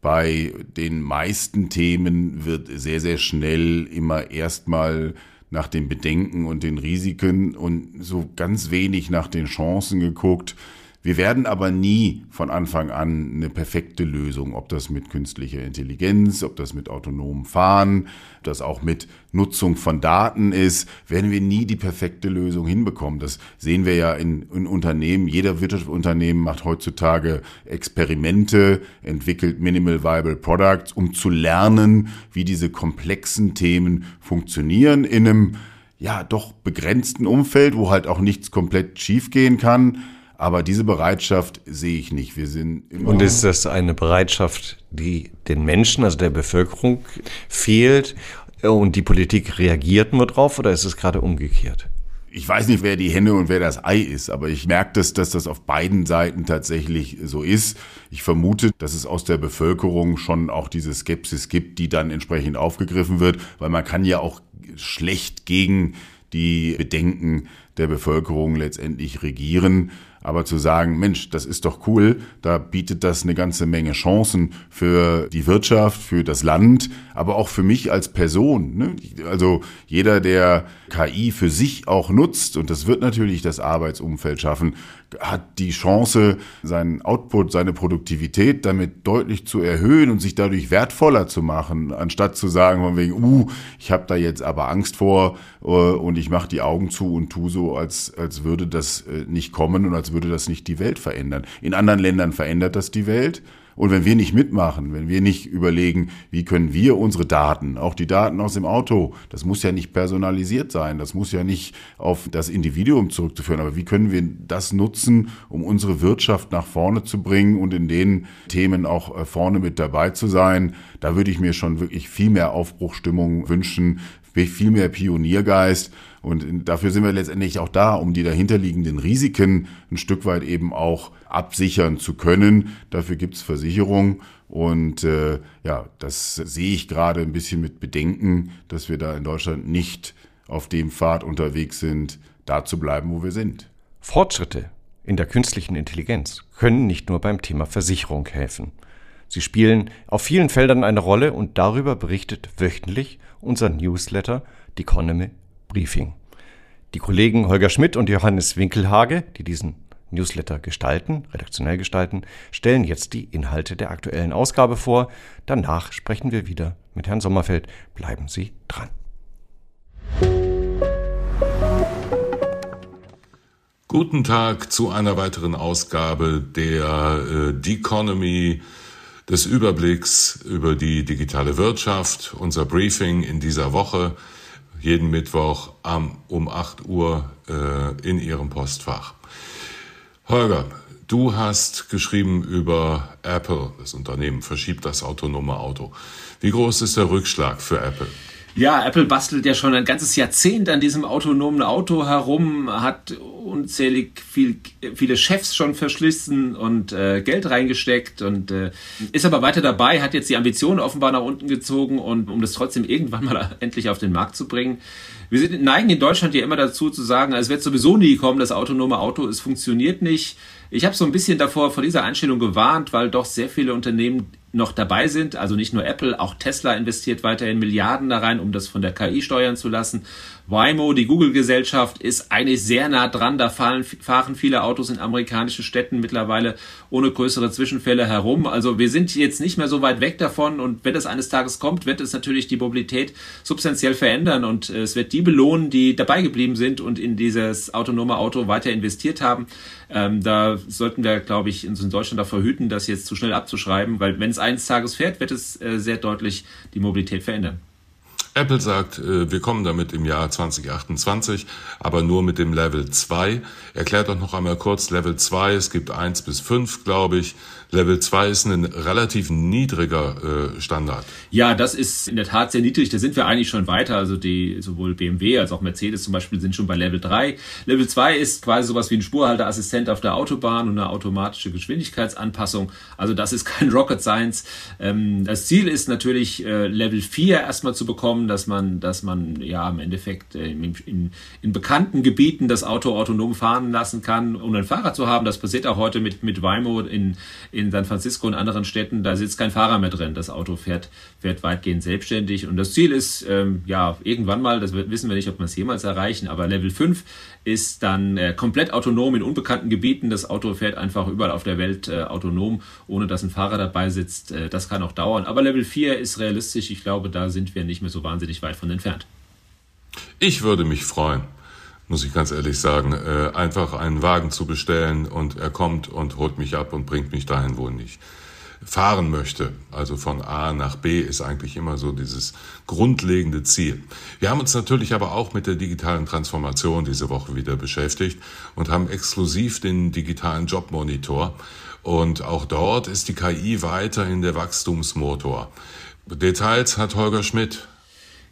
Bei den meisten Themen wird sehr, sehr schnell immer erstmal nach den Bedenken und den Risiken und so ganz wenig nach den Chancen geguckt. Wir werden aber nie von Anfang an eine perfekte Lösung, ob das mit künstlicher Intelligenz, ob das mit autonomem Fahren, das auch mit Nutzung von Daten ist, werden wir nie die perfekte Lösung hinbekommen. Das sehen wir ja in, in Unternehmen. Jeder Wirtschaftsunternehmen macht heutzutage Experimente, entwickelt Minimal Viable Products, um zu lernen, wie diese komplexen Themen funktionieren in einem ja doch begrenzten Umfeld, wo halt auch nichts komplett schiefgehen kann. Aber diese Bereitschaft sehe ich nicht. Wir sind immer Und ist das eine Bereitschaft, die den Menschen, also der Bevölkerung fehlt und die Politik reagiert nur drauf oder ist es gerade umgekehrt? ich weiß nicht, wer die Henne und wer das Ei ist, aber ich merke, dass, dass das auf beiden Seiten tatsächlich so ist. Ich vermute, dass es aus der Bevölkerung schon auch diese Skepsis gibt, die dann entsprechend aufgegriffen wird, weil man kann ja auch schlecht gegen die Bedenken der Bevölkerung letztendlich regieren. Aber zu sagen, Mensch, das ist doch cool, da bietet das eine ganze Menge Chancen für die Wirtschaft, für das Land, aber auch für mich als Person. Ne? Also jeder, der KI für sich auch nutzt, und das wird natürlich das Arbeitsumfeld schaffen, hat die Chance, seinen Output, seine Produktivität damit deutlich zu erhöhen und sich dadurch wertvoller zu machen, anstatt zu sagen von wegen, uh, ich habe da jetzt aber Angst vor uh, und ich mache die Augen zu und tu so, als, als würde das äh, nicht kommen und als würde das nicht die Welt verändern. In anderen Ländern verändert das die Welt. Und wenn wir nicht mitmachen, wenn wir nicht überlegen, wie können wir unsere Daten, auch die Daten aus dem Auto, das muss ja nicht personalisiert sein, das muss ja nicht auf das Individuum zurückzuführen, aber wie können wir das nutzen, um unsere Wirtschaft nach vorne zu bringen und in den Themen auch äh, vorne mit dabei zu sein, da würde ich mir schon wirklich viel mehr Aufbruchstimmung wünschen, viel mehr Pioniergeist. Und dafür sind wir letztendlich auch da, um die dahinterliegenden Risiken ein Stück weit eben auch absichern zu können. Dafür gibt's Versicherungen. Und äh, ja, das sehe ich gerade ein bisschen mit Bedenken, dass wir da in Deutschland nicht auf dem Pfad unterwegs sind, da zu bleiben, wo wir sind. Fortschritte in der künstlichen Intelligenz können nicht nur beim Thema Versicherung helfen. Sie spielen auf vielen Feldern eine Rolle und darüber berichtet wöchentlich unser Newsletter The Economy Briefing. Die Kollegen Holger Schmidt und Johannes Winkelhage, die diesen Newsletter gestalten, redaktionell gestalten, stellen jetzt die Inhalte der aktuellen Ausgabe vor. Danach sprechen wir wieder mit Herrn Sommerfeld. Bleiben Sie dran. Guten Tag zu einer weiteren Ausgabe der äh, Economy des Überblicks über die digitale Wirtschaft, unser Briefing in dieser Woche, jeden Mittwoch um, um 8 Uhr äh, in Ihrem Postfach. Holger, du hast geschrieben über Apple, das Unternehmen verschiebt das autonome Auto. Wie groß ist der Rückschlag für Apple? Ja, Apple bastelt ja schon ein ganzes Jahrzehnt an diesem autonomen Auto herum, hat unzählig viel, viele Chefs schon verschlissen und äh, Geld reingesteckt und äh, ist aber weiter dabei, hat jetzt die Ambitionen offenbar nach unten gezogen und um das trotzdem irgendwann mal endlich auf den Markt zu bringen. Wir sind, neigen in Deutschland ja immer dazu zu sagen, es wird sowieso nie kommen, das autonome Auto, es funktioniert nicht. Ich habe so ein bisschen davor vor dieser Einstellung gewarnt, weil doch sehr viele Unternehmen noch dabei sind. Also nicht nur Apple, auch Tesla investiert weiterhin Milliarden da rein, um das von der KI steuern zu lassen. Waymo, die Google-Gesellschaft, ist eigentlich sehr nah dran. Da fahren, fahren viele Autos in amerikanischen Städten mittlerweile ohne größere Zwischenfälle herum. Also wir sind jetzt nicht mehr so weit weg davon. Und wenn es eines Tages kommt, wird es natürlich die Mobilität substanziell verändern. Und es wird die belohnen, die dabei geblieben sind und in dieses autonome Auto weiter investiert haben. Ähm, da sollten wir, glaube ich, in Deutschland davor hüten, das jetzt zu schnell abzuschreiben, weil wenn es eines Tages fährt, wird es äh, sehr deutlich die Mobilität verändern. Apple sagt, äh, wir kommen damit im Jahr 2028, aber nur mit dem Level 2. Erklärt doch noch einmal kurz Level 2. Es gibt 1 bis 5, glaube ich. Level 2 ist ein relativ niedriger äh, Standard. Ja, das ist in der Tat sehr niedrig. Da sind wir eigentlich schon weiter. Also die sowohl BMW als auch Mercedes zum Beispiel sind schon bei Level 3. Level 2 ist quasi sowas wie ein Spurhalteassistent auf der Autobahn und eine automatische Geschwindigkeitsanpassung. Also das ist kein Rocket Science. Ähm, das Ziel ist natürlich äh, Level 4 erstmal zu bekommen, dass man, dass man ja im Endeffekt äh, in, in, in bekannten Gebieten das Auto autonom fahren lassen kann, um ein Fahrer zu haben. Das passiert auch heute mit, mit Waymo in, in in San Francisco und anderen Städten, da sitzt kein Fahrer mehr drin. Das Auto fährt, fährt weitgehend selbstständig. Und das Ziel ist, ähm, ja, irgendwann mal, das wissen wir nicht, ob wir es jemals erreichen, aber Level 5 ist dann äh, komplett autonom in unbekannten Gebieten. Das Auto fährt einfach überall auf der Welt äh, autonom, ohne dass ein Fahrer dabei sitzt. Äh, das kann auch dauern. Aber Level 4 ist realistisch. Ich glaube, da sind wir nicht mehr so wahnsinnig weit von entfernt. Ich würde mich freuen muss ich ganz ehrlich sagen, äh, einfach einen Wagen zu bestellen und er kommt und holt mich ab und bringt mich dahin, wo ich fahren möchte. Also von A nach B ist eigentlich immer so dieses grundlegende Ziel. Wir haben uns natürlich aber auch mit der digitalen Transformation diese Woche wieder beschäftigt und haben exklusiv den digitalen Jobmonitor. Und auch dort ist die KI weiterhin der Wachstumsmotor. Details hat Holger Schmidt.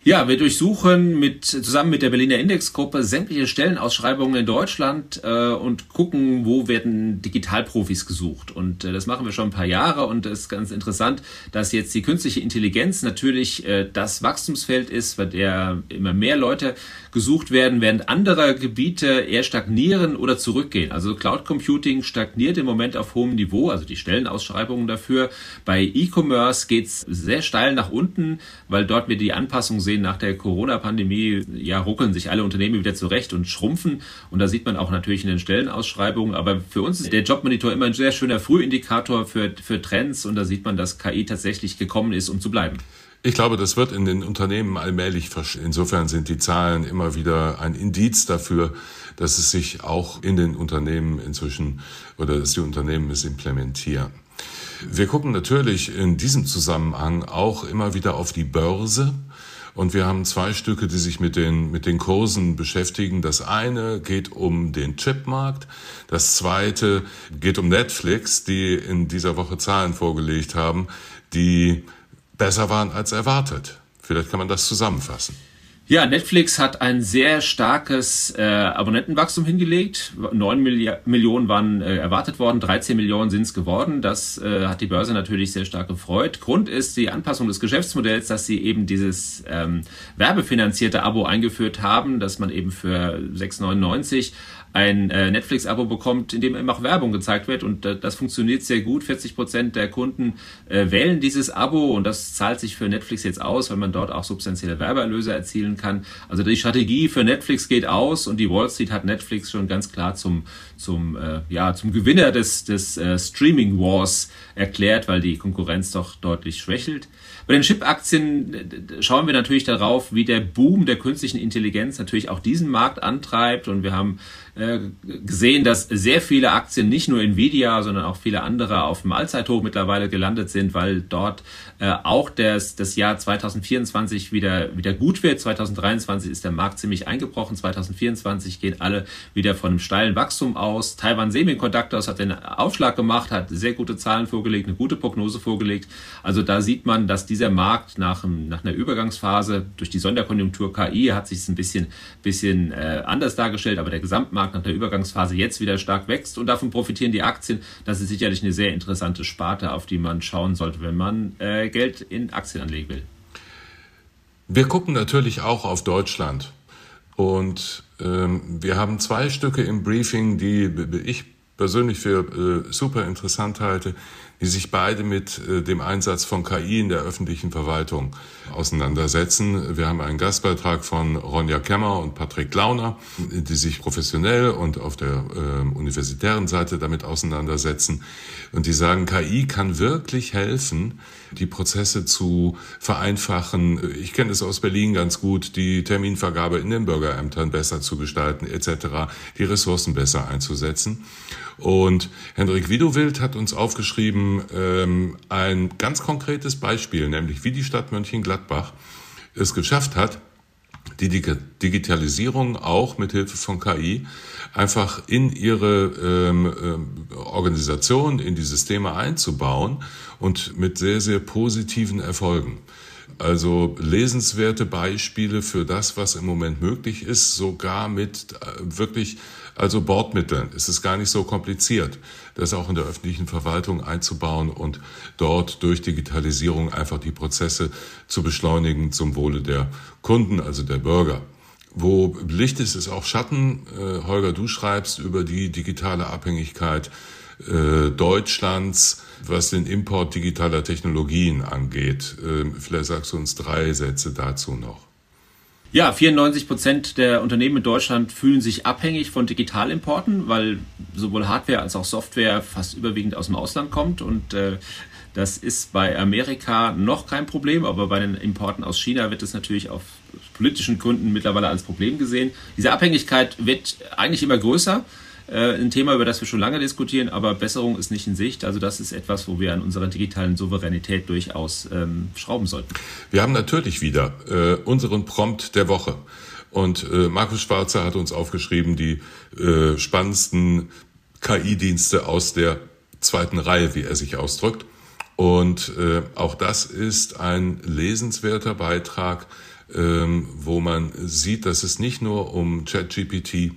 Ja, wir durchsuchen mit, zusammen mit der Berliner Indexgruppe sämtliche Stellenausschreibungen in Deutschland äh, und gucken, wo werden Digitalprofis gesucht. Und äh, das machen wir schon ein paar Jahre und es ist ganz interessant, dass jetzt die künstliche Intelligenz natürlich äh, das Wachstumsfeld ist, bei der immer mehr Leute gesucht werden, während andere Gebiete eher stagnieren oder zurückgehen. Also Cloud Computing stagniert im Moment auf hohem Niveau, also die Stellenausschreibungen dafür. Bei E-Commerce geht's sehr steil nach unten, weil dort wir die Anpassung sehen nach der Corona-Pandemie, ja, ruckeln sich alle Unternehmen wieder zurecht und schrumpfen. Und da sieht man auch natürlich in den Stellenausschreibungen. Aber für uns ist der Jobmonitor immer ein sehr schöner Frühindikator für, für Trends. Und da sieht man, dass KI tatsächlich gekommen ist, um zu bleiben. Ich glaube, das wird in den Unternehmen allmählich Insofern sind die Zahlen immer wieder ein Indiz dafür, dass es sich auch in den Unternehmen inzwischen oder dass die Unternehmen es implementieren. Wir gucken natürlich in diesem Zusammenhang auch immer wieder auf die Börse. Und wir haben zwei Stücke, die sich mit den, mit den Kursen beschäftigen. Das eine geht um den Chipmarkt. Das zweite geht um Netflix, die in dieser Woche Zahlen vorgelegt haben, die besser waren als erwartet. Vielleicht kann man das zusammenfassen. Ja, Netflix hat ein sehr starkes äh, Abonnentenwachstum hingelegt. 9 Milli Millionen waren äh, erwartet worden, 13 Millionen sind es geworden. Das äh, hat die Börse natürlich sehr stark gefreut. Grund ist die Anpassung des Geschäftsmodells, dass sie eben dieses ähm, werbefinanzierte Abo eingeführt haben, dass man eben für 6,99 ein äh, Netflix-Abo bekommt, in dem eben auch Werbung gezeigt wird. Und äh, das funktioniert sehr gut. 40 Prozent der Kunden äh, wählen dieses Abo und das zahlt sich für Netflix jetzt aus, weil man dort auch substanzielle Werbeerlöse erzielen kann. Also die Strategie für Netflix geht aus und die Wall Street hat Netflix schon ganz klar zum, zum, äh, ja, zum Gewinner des, des äh, Streaming Wars erklärt, weil die Konkurrenz doch deutlich schwächelt. Bei den Chip-Aktien schauen wir natürlich darauf, wie der Boom der künstlichen Intelligenz natürlich auch diesen Markt antreibt. Und wir haben gesehen, dass sehr viele Aktien, nicht nur Nvidia, sondern auch viele andere auf dem Allzeithoch mittlerweile gelandet sind, weil dort äh, auch das, das Jahr 2024 wieder, wieder gut wird. 2023 ist der Markt ziemlich eingebrochen. 2024 gehen alle wieder von einem steilen Wachstum aus. Taiwan Semiconductors hat den Aufschlag gemacht, hat sehr gute Zahlen vorgelegt, eine gute Prognose vorgelegt. Also da sieht man, dass diese dieser Markt nach, nach einer Übergangsphase durch die Sonderkonjunktur KI hat sich ein bisschen, bisschen äh, anders dargestellt, aber der Gesamtmarkt nach der Übergangsphase jetzt wieder stark wächst und davon profitieren die Aktien. Das ist sicherlich eine sehr interessante Sparte, auf die man schauen sollte, wenn man äh, Geld in Aktien anlegen will. Wir gucken natürlich auch auf Deutschland und ähm, wir haben zwei Stücke im Briefing, die ich persönlich für äh, super interessant halte. Die sich beide mit äh, dem Einsatz von KI in der öffentlichen Verwaltung auseinandersetzen. Wir haben einen Gastbeitrag von Ronja Kemmer und Patrick Launer, die sich professionell und auf der äh, universitären Seite damit auseinandersetzen. Und die sagen, KI kann wirklich helfen, die Prozesse zu vereinfachen. Ich kenne es aus Berlin ganz gut, die Terminvergabe in den Bürgerämtern besser zu gestalten etc., die Ressourcen besser einzusetzen. Und Hendrik Widowild hat uns aufgeschrieben ähm, ein ganz konkretes Beispiel, nämlich wie die Stadt Mönchengladbach es geschafft hat, die Digitalisierung auch mit Hilfe von KI einfach in ihre ähm, ähm, Organisation, in die Systeme einzubauen und mit sehr, sehr positiven Erfolgen. Also lesenswerte Beispiele für das, was im Moment möglich ist, sogar mit äh, wirklich also Bordmitteln. Es ist gar nicht so kompliziert, das auch in der öffentlichen Verwaltung einzubauen und dort durch Digitalisierung einfach die Prozesse zu beschleunigen zum Wohle der Kunden, also der Bürger. Wo Licht ist, ist auch Schatten. Äh, Holger, du schreibst über die digitale Abhängigkeit äh, Deutschlands, was den Import digitaler Technologien angeht. Äh, vielleicht sagst du uns drei Sätze dazu noch. Ja, 94 Prozent der Unternehmen in Deutschland fühlen sich abhängig von Digitalimporten, weil sowohl Hardware als auch Software fast überwiegend aus dem Ausland kommt und äh, das ist bei Amerika noch kein Problem, aber bei den Importen aus China wird es natürlich auf politischen Gründen mittlerweile als Problem gesehen. Diese Abhängigkeit wird eigentlich immer größer. Äh, ein Thema, über das wir schon lange diskutieren, aber Besserung ist nicht in Sicht. Also das ist etwas, wo wir an unserer digitalen Souveränität durchaus ähm, schrauben sollten. Wir haben natürlich wieder äh, unseren Prompt der Woche. Und äh, Markus Schwarzer hat uns aufgeschrieben, die äh, spannendsten KI-Dienste aus der zweiten Reihe, wie er sich ausdrückt. Und äh, auch das ist ein lesenswerter Beitrag, ähm, wo man sieht, dass es nicht nur um ChatGPT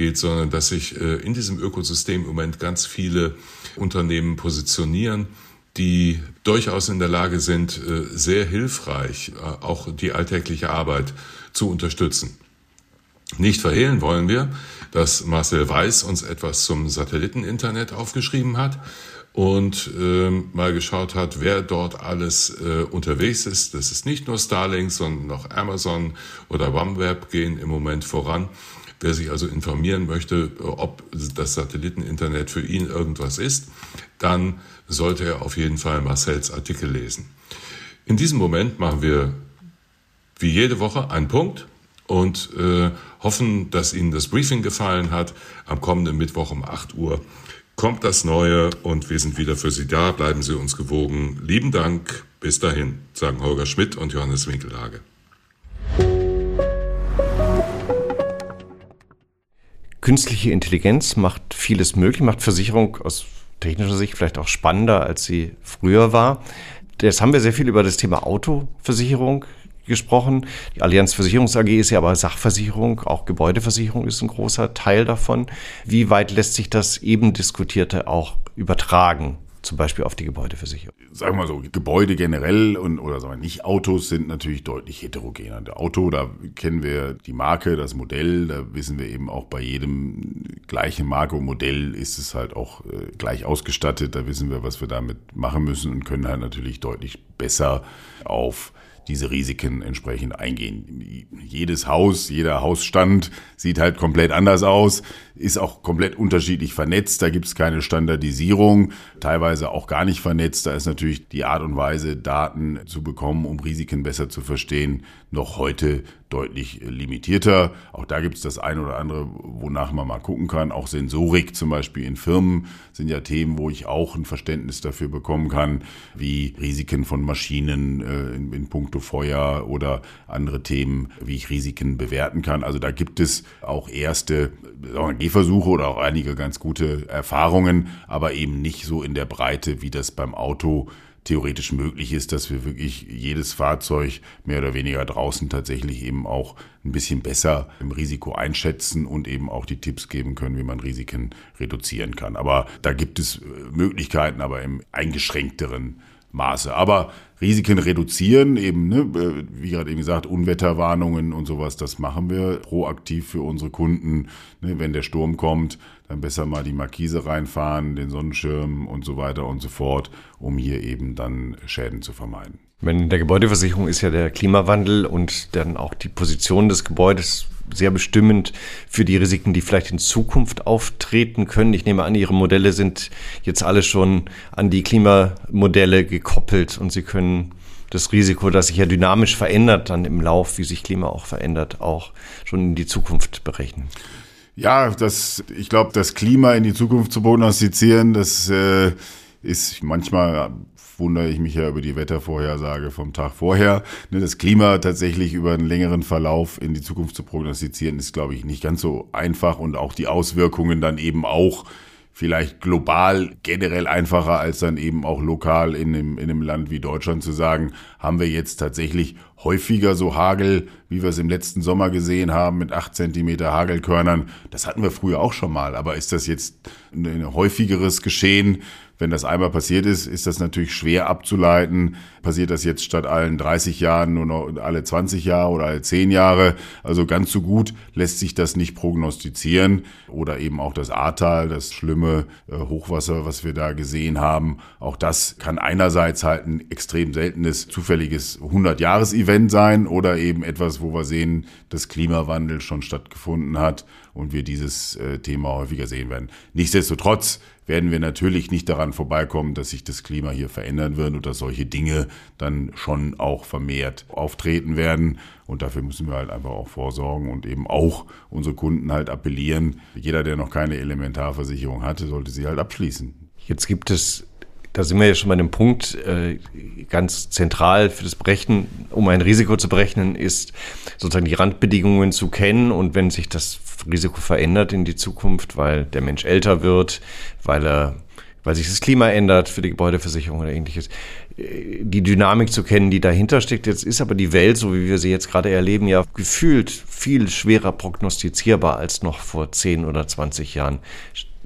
geht, sondern dass sich äh, in diesem Ökosystem im Moment ganz viele Unternehmen positionieren, die durchaus in der Lage sind, äh, sehr hilfreich äh, auch die alltägliche Arbeit zu unterstützen. Nicht verhehlen wollen wir, dass Marcel Weiß uns etwas zum Satelliteninternet aufgeschrieben hat und äh, mal geschaut hat, wer dort alles äh, unterwegs ist. Das ist nicht nur Starlink, sondern auch Amazon oder OneWeb gehen im Moment voran. Wer sich also informieren möchte, ob das Satelliteninternet für ihn irgendwas ist, dann sollte er auf jeden Fall Marcells Artikel lesen. In diesem Moment machen wir wie jede Woche einen Punkt und äh, hoffen, dass Ihnen das Briefing gefallen hat. Am kommenden Mittwoch um 8 Uhr kommt das Neue und wir sind wieder für Sie da. Bleiben Sie uns gewogen. Lieben Dank. Bis dahin, sagen Holger Schmidt und Johannes Winkelhage. Künstliche Intelligenz macht vieles möglich, macht Versicherung aus technischer Sicht vielleicht auch spannender, als sie früher war. Jetzt haben wir sehr viel über das Thema Autoversicherung gesprochen. Die Allianz Versicherungs AG ist ja aber Sachversicherung, auch Gebäudeversicherung ist ein großer Teil davon. Wie weit lässt sich das eben diskutierte auch übertragen zum Beispiel auf die Gebäudeversicherung? Sagen wir mal so, Gebäude generell und oder sagen wir nicht Autos sind natürlich deutlich heterogener. Der Auto, da kennen wir die Marke, das Modell, da wissen wir eben auch bei jedem gleichen Marke und Modell ist es halt auch äh, gleich ausgestattet. Da wissen wir, was wir damit machen müssen und können halt natürlich deutlich besser auf diese Risiken entsprechend eingehen. Jedes Haus, jeder Hausstand sieht halt komplett anders aus, ist auch komplett unterschiedlich vernetzt, da gibt es keine Standardisierung, teilweise auch gar nicht vernetzt. Da ist natürlich die Art und Weise, Daten zu bekommen, um Risiken besser zu verstehen, noch heute deutlich limitierter. Auch da gibt es das eine oder andere, wonach man mal gucken kann. Auch Sensorik zum Beispiel in Firmen sind ja Themen, wo ich auch ein Verständnis dafür bekommen kann, wie Risiken von Maschinen äh, in, in puncto Feuer oder andere Themen, wie ich Risiken bewerten kann. Also da gibt es auch erste Gehversuche oder auch einige ganz gute Erfahrungen, aber eben nicht so in der Breite, wie das beim Auto theoretisch möglich ist, dass wir wirklich jedes Fahrzeug mehr oder weniger draußen tatsächlich eben auch ein bisschen besser im Risiko einschätzen und eben auch die Tipps geben können, wie man Risiken reduzieren kann. Aber da gibt es äh, Möglichkeiten, aber im eingeschränkteren Maße. Aber Risiken reduzieren, eben, ne, äh, wie gerade eben gesagt, Unwetterwarnungen und sowas, das machen wir proaktiv für unsere Kunden. Ne, wenn der Sturm kommt, dann besser mal die Markise reinfahren, den Sonnenschirm und so weiter und so fort, um hier eben dann Schäden zu vermeiden. In der Gebäudeversicherung ist ja der Klimawandel und dann auch die Position des Gebäudes sehr bestimmend für die Risiken, die vielleicht in Zukunft auftreten können. Ich nehme an, Ihre Modelle sind jetzt alle schon an die Klimamodelle gekoppelt und Sie können das Risiko, das sich ja dynamisch verändert, dann im Lauf, wie sich Klima auch verändert, auch schon in die Zukunft berechnen. Ja, das, ich glaube, das Klima in die Zukunft zu prognostizieren, das äh, ist manchmal wundere ich mich ja über die Wettervorhersage vom Tag vorher. Ne, das Klima tatsächlich über einen längeren Verlauf in die Zukunft zu prognostizieren, ist, glaube ich, nicht ganz so einfach und auch die Auswirkungen dann eben auch vielleicht global generell einfacher als dann eben auch lokal in einem, in einem Land wie Deutschland zu sagen, haben wir jetzt tatsächlich häufiger so Hagel, wie wir es im letzten Sommer gesehen haben, mit acht Zentimeter Hagelkörnern. Das hatten wir früher auch schon mal, aber ist das jetzt ein häufigeres Geschehen? Wenn das einmal passiert ist, ist das natürlich schwer abzuleiten. Passiert das jetzt statt allen 30 Jahren nur noch alle 20 Jahre oder alle 10 Jahre? Also ganz so gut lässt sich das nicht prognostizieren. Oder eben auch das Ahrtal, das schlimme äh, Hochwasser, was wir da gesehen haben. Auch das kann einerseits halt ein extrem seltenes, zufälliges 100-Jahres-Event sein oder eben etwas, wo wir sehen, dass Klimawandel schon stattgefunden hat und wir dieses äh, Thema häufiger sehen werden. Nichtsdestotrotz werden wir natürlich nicht daran vorbeikommen, dass sich das Klima hier verändern wird und dass solche Dinge dann schon auch vermehrt auftreten werden. Und dafür müssen wir halt einfach auch vorsorgen und eben auch unsere Kunden halt appellieren. Jeder, der noch keine Elementarversicherung hatte, sollte sie halt abschließen. Jetzt gibt es da sind wir ja schon bei dem Punkt, äh, ganz zentral für das Berechnen, um ein Risiko zu berechnen, ist sozusagen die Randbedingungen zu kennen und wenn sich das Risiko verändert in die Zukunft, weil der Mensch älter wird, weil er weil sich das Klima ändert für die Gebäudeversicherung oder ähnliches, äh, die Dynamik zu kennen, die dahinter steckt. Jetzt ist aber die Welt, so wie wir sie jetzt gerade erleben, ja gefühlt viel schwerer prognostizierbar als noch vor 10 oder 20 Jahren.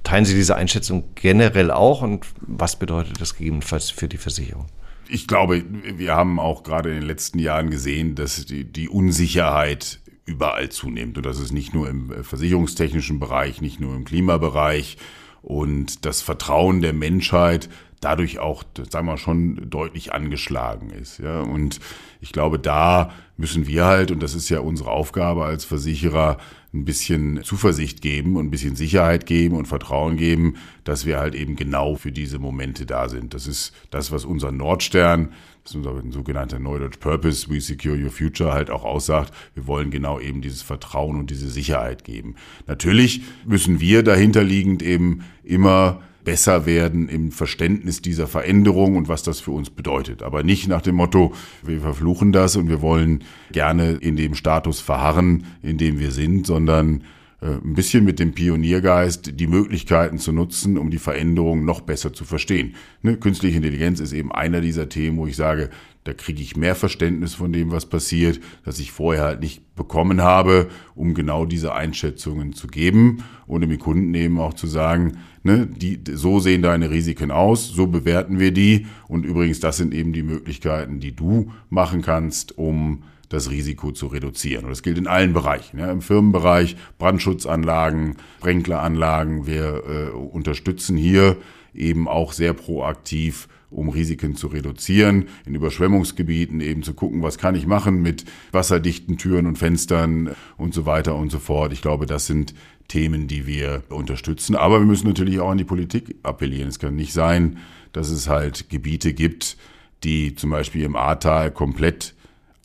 Teilen Sie diese Einschätzung generell auch und was bedeutet das gegebenenfalls für die Versicherung? Ich glaube, wir haben auch gerade in den letzten Jahren gesehen, dass die, die Unsicherheit überall zunimmt. Und das ist nicht nur im versicherungstechnischen Bereich, nicht nur im Klimabereich. Und das Vertrauen der Menschheit dadurch auch, sagen wir schon, deutlich angeschlagen ist. Ja? Und ich glaube, da müssen wir halt, und das ist ja unsere Aufgabe als Versicherer, ein bisschen Zuversicht geben und ein bisschen Sicherheit geben und Vertrauen geben, dass wir halt eben genau für diese Momente da sind. Das ist das, was unser Nordstern, das ist unser sogenannter Neudeutsch Purpose, We Secure Your Future halt auch aussagt. Wir wollen genau eben dieses Vertrauen und diese Sicherheit geben. Natürlich müssen wir dahinterliegend eben immer besser werden im Verständnis dieser Veränderung und was das für uns bedeutet. Aber nicht nach dem Motto, wir verfluchen das und wir wollen gerne in dem Status verharren, in dem wir sind, sondern äh, ein bisschen mit dem Pioniergeist die Möglichkeiten zu nutzen, um die Veränderung noch besser zu verstehen. Ne? Künstliche Intelligenz ist eben einer dieser Themen, wo ich sage, da kriege ich mehr Verständnis von dem, was passiert, das ich vorher halt nicht bekommen habe, um genau diese Einschätzungen zu geben und dem Kunden eben auch zu sagen, ne, die, so sehen deine Risiken aus, so bewerten wir die und übrigens, das sind eben die Möglichkeiten, die du machen kannst, um das Risiko zu reduzieren. Und das gilt in allen Bereichen. Ja, Im Firmenbereich, Brandschutzanlagen, Sprenkleranlagen. Wir äh, unterstützen hier eben auch sehr proaktiv um Risiken zu reduzieren. In Überschwemmungsgebieten eben zu gucken, was kann ich machen mit wasserdichten Türen und Fenstern und so weiter und so fort. Ich glaube, das sind Themen, die wir unterstützen. Aber wir müssen natürlich auch an die Politik appellieren. Es kann nicht sein, dass es halt Gebiete gibt, die zum Beispiel im Ahrtal komplett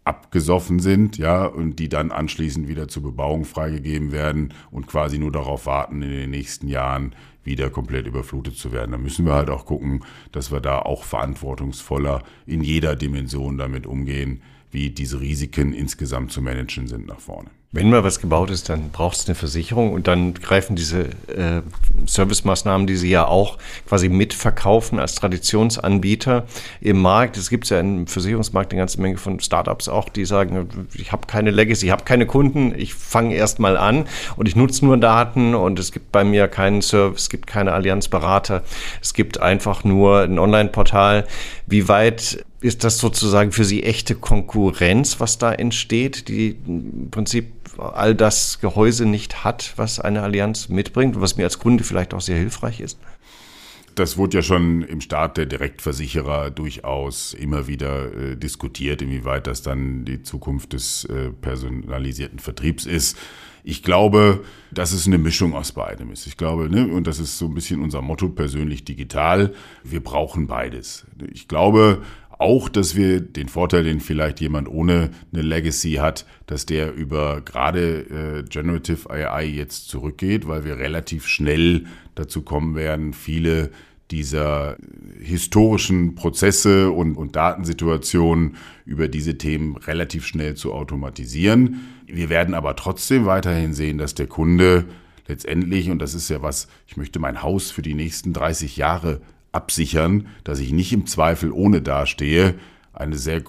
abgesoffen sind, ja, und die dann anschließend wieder zur Bebauung freigegeben werden und quasi nur darauf warten, in den nächsten Jahren wieder komplett überflutet zu werden. Da müssen wir halt auch gucken, dass wir da auch verantwortungsvoller in jeder Dimension damit umgehen, wie diese Risiken insgesamt zu managen sind nach vorne. Wenn mal was gebaut ist, dann braucht es eine Versicherung und dann greifen diese äh, Servicemaßnahmen, die Sie ja auch quasi mitverkaufen als Traditionsanbieter im Markt. Es gibt ja im Versicherungsmarkt eine ganze Menge von Startups auch, die sagen, ich habe keine Legacy, ich habe keine Kunden, ich fange erst mal an und ich nutze nur Daten und es gibt bei mir keinen Service, es gibt keine Allianzberater, es gibt einfach nur ein Online-Portal. Wie weit ist das sozusagen für Sie echte Konkurrenz, was da entsteht, die im Prinzip all das Gehäuse nicht hat, was eine Allianz mitbringt und was mir als Kunde vielleicht auch sehr hilfreich ist? Das wurde ja schon im Start der Direktversicherer durchaus immer wieder äh, diskutiert, inwieweit das dann die Zukunft des äh, personalisierten Vertriebs ist. Ich glaube, dass es eine Mischung aus beidem ist. Ich glaube, ne, und das ist so ein bisschen unser Motto persönlich digital, wir brauchen beides. Ich glaube, auch, dass wir den Vorteil, den vielleicht jemand ohne eine Legacy hat, dass der über gerade äh, Generative AI jetzt zurückgeht, weil wir relativ schnell dazu kommen werden, viele dieser historischen Prozesse und, und Datensituationen über diese Themen relativ schnell zu automatisieren. Wir werden aber trotzdem weiterhin sehen, dass der Kunde letztendlich, und das ist ja was, ich möchte mein Haus für die nächsten 30 Jahre absichern, dass ich nicht im Zweifel ohne dastehe, eine sehr,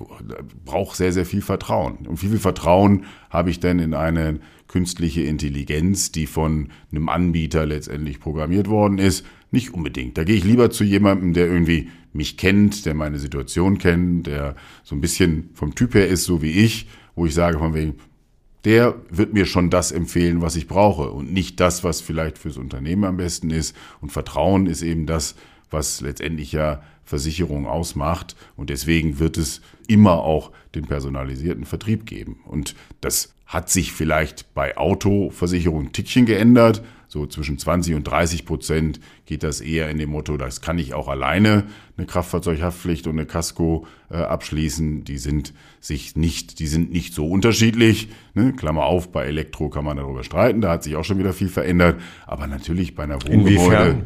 braucht sehr, sehr viel Vertrauen. Und wie viel Vertrauen habe ich denn in eine künstliche Intelligenz, die von einem Anbieter letztendlich programmiert worden ist? Nicht unbedingt. Da gehe ich lieber zu jemandem, der irgendwie mich kennt, der meine Situation kennt, der so ein bisschen vom Typ her ist, so wie ich, wo ich sage von wegen, der wird mir schon das empfehlen, was ich brauche und nicht das, was vielleicht fürs Unternehmen am besten ist. Und Vertrauen ist eben das, was letztendlich ja Versicherung ausmacht. Und deswegen wird es immer auch den personalisierten Vertrieb geben. Und das hat sich vielleicht bei Autoversicherung ein Tickchen geändert. So zwischen 20 und 30 Prozent geht das eher in dem Motto, das kann ich auch alleine eine Kraftfahrzeughaftpflicht und eine Casco äh, abschließen. Die sind sich nicht, die sind nicht so unterschiedlich. Ne? Klammer auf, bei Elektro kann man darüber streiten, da hat sich auch schon wieder viel verändert. Aber natürlich bei einer Wohngebäude.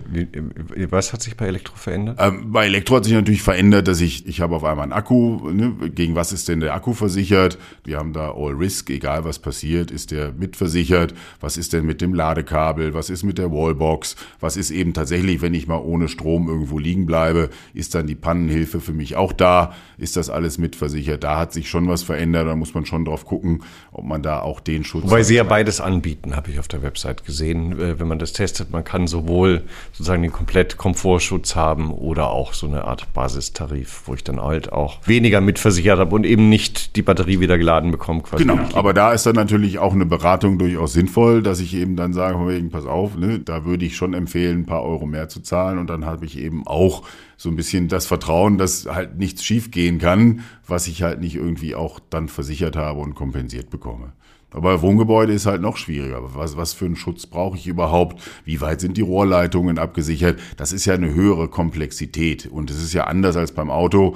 Was hat sich bei Elektro verändert? Ähm, bei Elektro hat sich natürlich verändert, dass ich, ich habe auf einmal einen Akku, ne? gegen was ist denn der Akku versichert? Wir haben da All Risk, egal was passiert, ist der mitversichert. Was ist denn mit dem Ladekabel? Was ist mit der Wallbox? Was ist eben tatsächlich, wenn ich mal ohne Strom irgendwo liegen bleibe? Ist dann die Pannenhilfe für mich auch da? Ist das alles mitversichert? Da hat sich schon was verändert. Da muss man schon drauf gucken, ob man da auch den Schutz. Wobei sie ja beides anbieten, habe ich auf der Website gesehen. Äh, wenn man das testet, man kann sowohl sozusagen den komplett Komfortschutz haben oder auch so eine Art Basistarif, wo ich dann halt auch weniger mitversichert habe und eben nicht die Batterie wieder geladen bekomme. Genau, aber da ist dann natürlich auch eine Beratung durchaus sinnvoll, dass ich eben dann sage, pass auf, ne, da würde ich schon empfehlen, ein paar Euro mehr zu zahlen und dann habe ich eben auch so ein bisschen das Vertrauen, dass halt nichts schiefgehen kann, was ich halt nicht irgendwie auch dann versichert habe und kompensiert bekomme. Aber Wohngebäude ist halt noch schwieriger. Was, was für einen Schutz brauche ich überhaupt? Wie weit sind die Rohrleitungen abgesichert? Das ist ja eine höhere Komplexität. Und es ist ja anders als beim Auto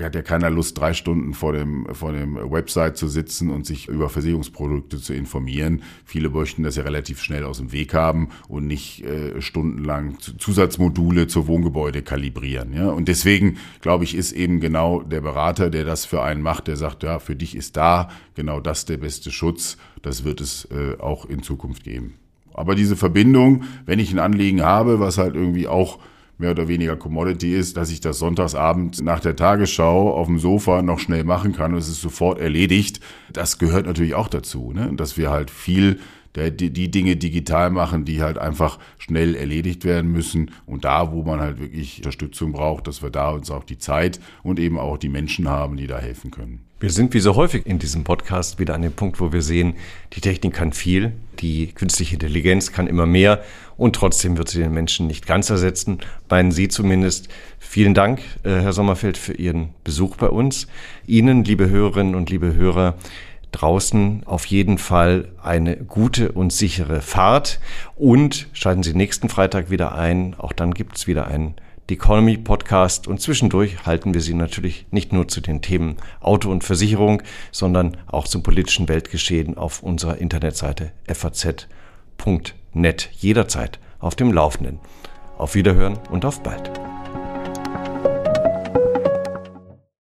hat ja keiner Lust, drei Stunden vor dem, vor dem Website zu sitzen und sich über Versicherungsprodukte zu informieren. Viele möchten das ja relativ schnell aus dem Weg haben und nicht äh, stundenlang Zusatzmodule zur Wohngebäude kalibrieren. Ja? Und deswegen, glaube ich, ist eben genau der Berater, der das für einen macht, der sagt, ja, für dich ist da genau das der beste Schutz. Das wird es äh, auch in Zukunft geben. Aber diese Verbindung, wenn ich ein Anliegen habe, was halt irgendwie auch mehr oder weniger Commodity ist, dass ich das Sonntagsabend nach der Tagesschau auf dem Sofa noch schnell machen kann und es ist sofort erledigt. Das gehört natürlich auch dazu, ne? dass wir halt viel der, die, die Dinge digital machen, die halt einfach schnell erledigt werden müssen. Und da, wo man halt wirklich Unterstützung braucht, dass wir da uns auch die Zeit und eben auch die Menschen haben, die da helfen können. Wir sind wie so häufig in diesem Podcast wieder an dem Punkt, wo wir sehen, die Technik kann viel, die künstliche Intelligenz kann immer mehr und trotzdem wird sie den Menschen nicht ganz ersetzen, meinen Sie zumindest. Vielen Dank, äh, Herr Sommerfeld, für Ihren Besuch bei uns. Ihnen, liebe Hörerinnen und liebe Hörer, draußen auf jeden Fall eine gute und sichere Fahrt und schalten Sie nächsten Freitag wieder ein. Auch dann gibt es wieder einen The Economy Podcast und zwischendurch halten wir Sie natürlich nicht nur zu den Themen Auto und Versicherung, sondern auch zum politischen Weltgeschehen auf unserer Internetseite faz.net jederzeit auf dem Laufenden. Auf Wiederhören und auf bald.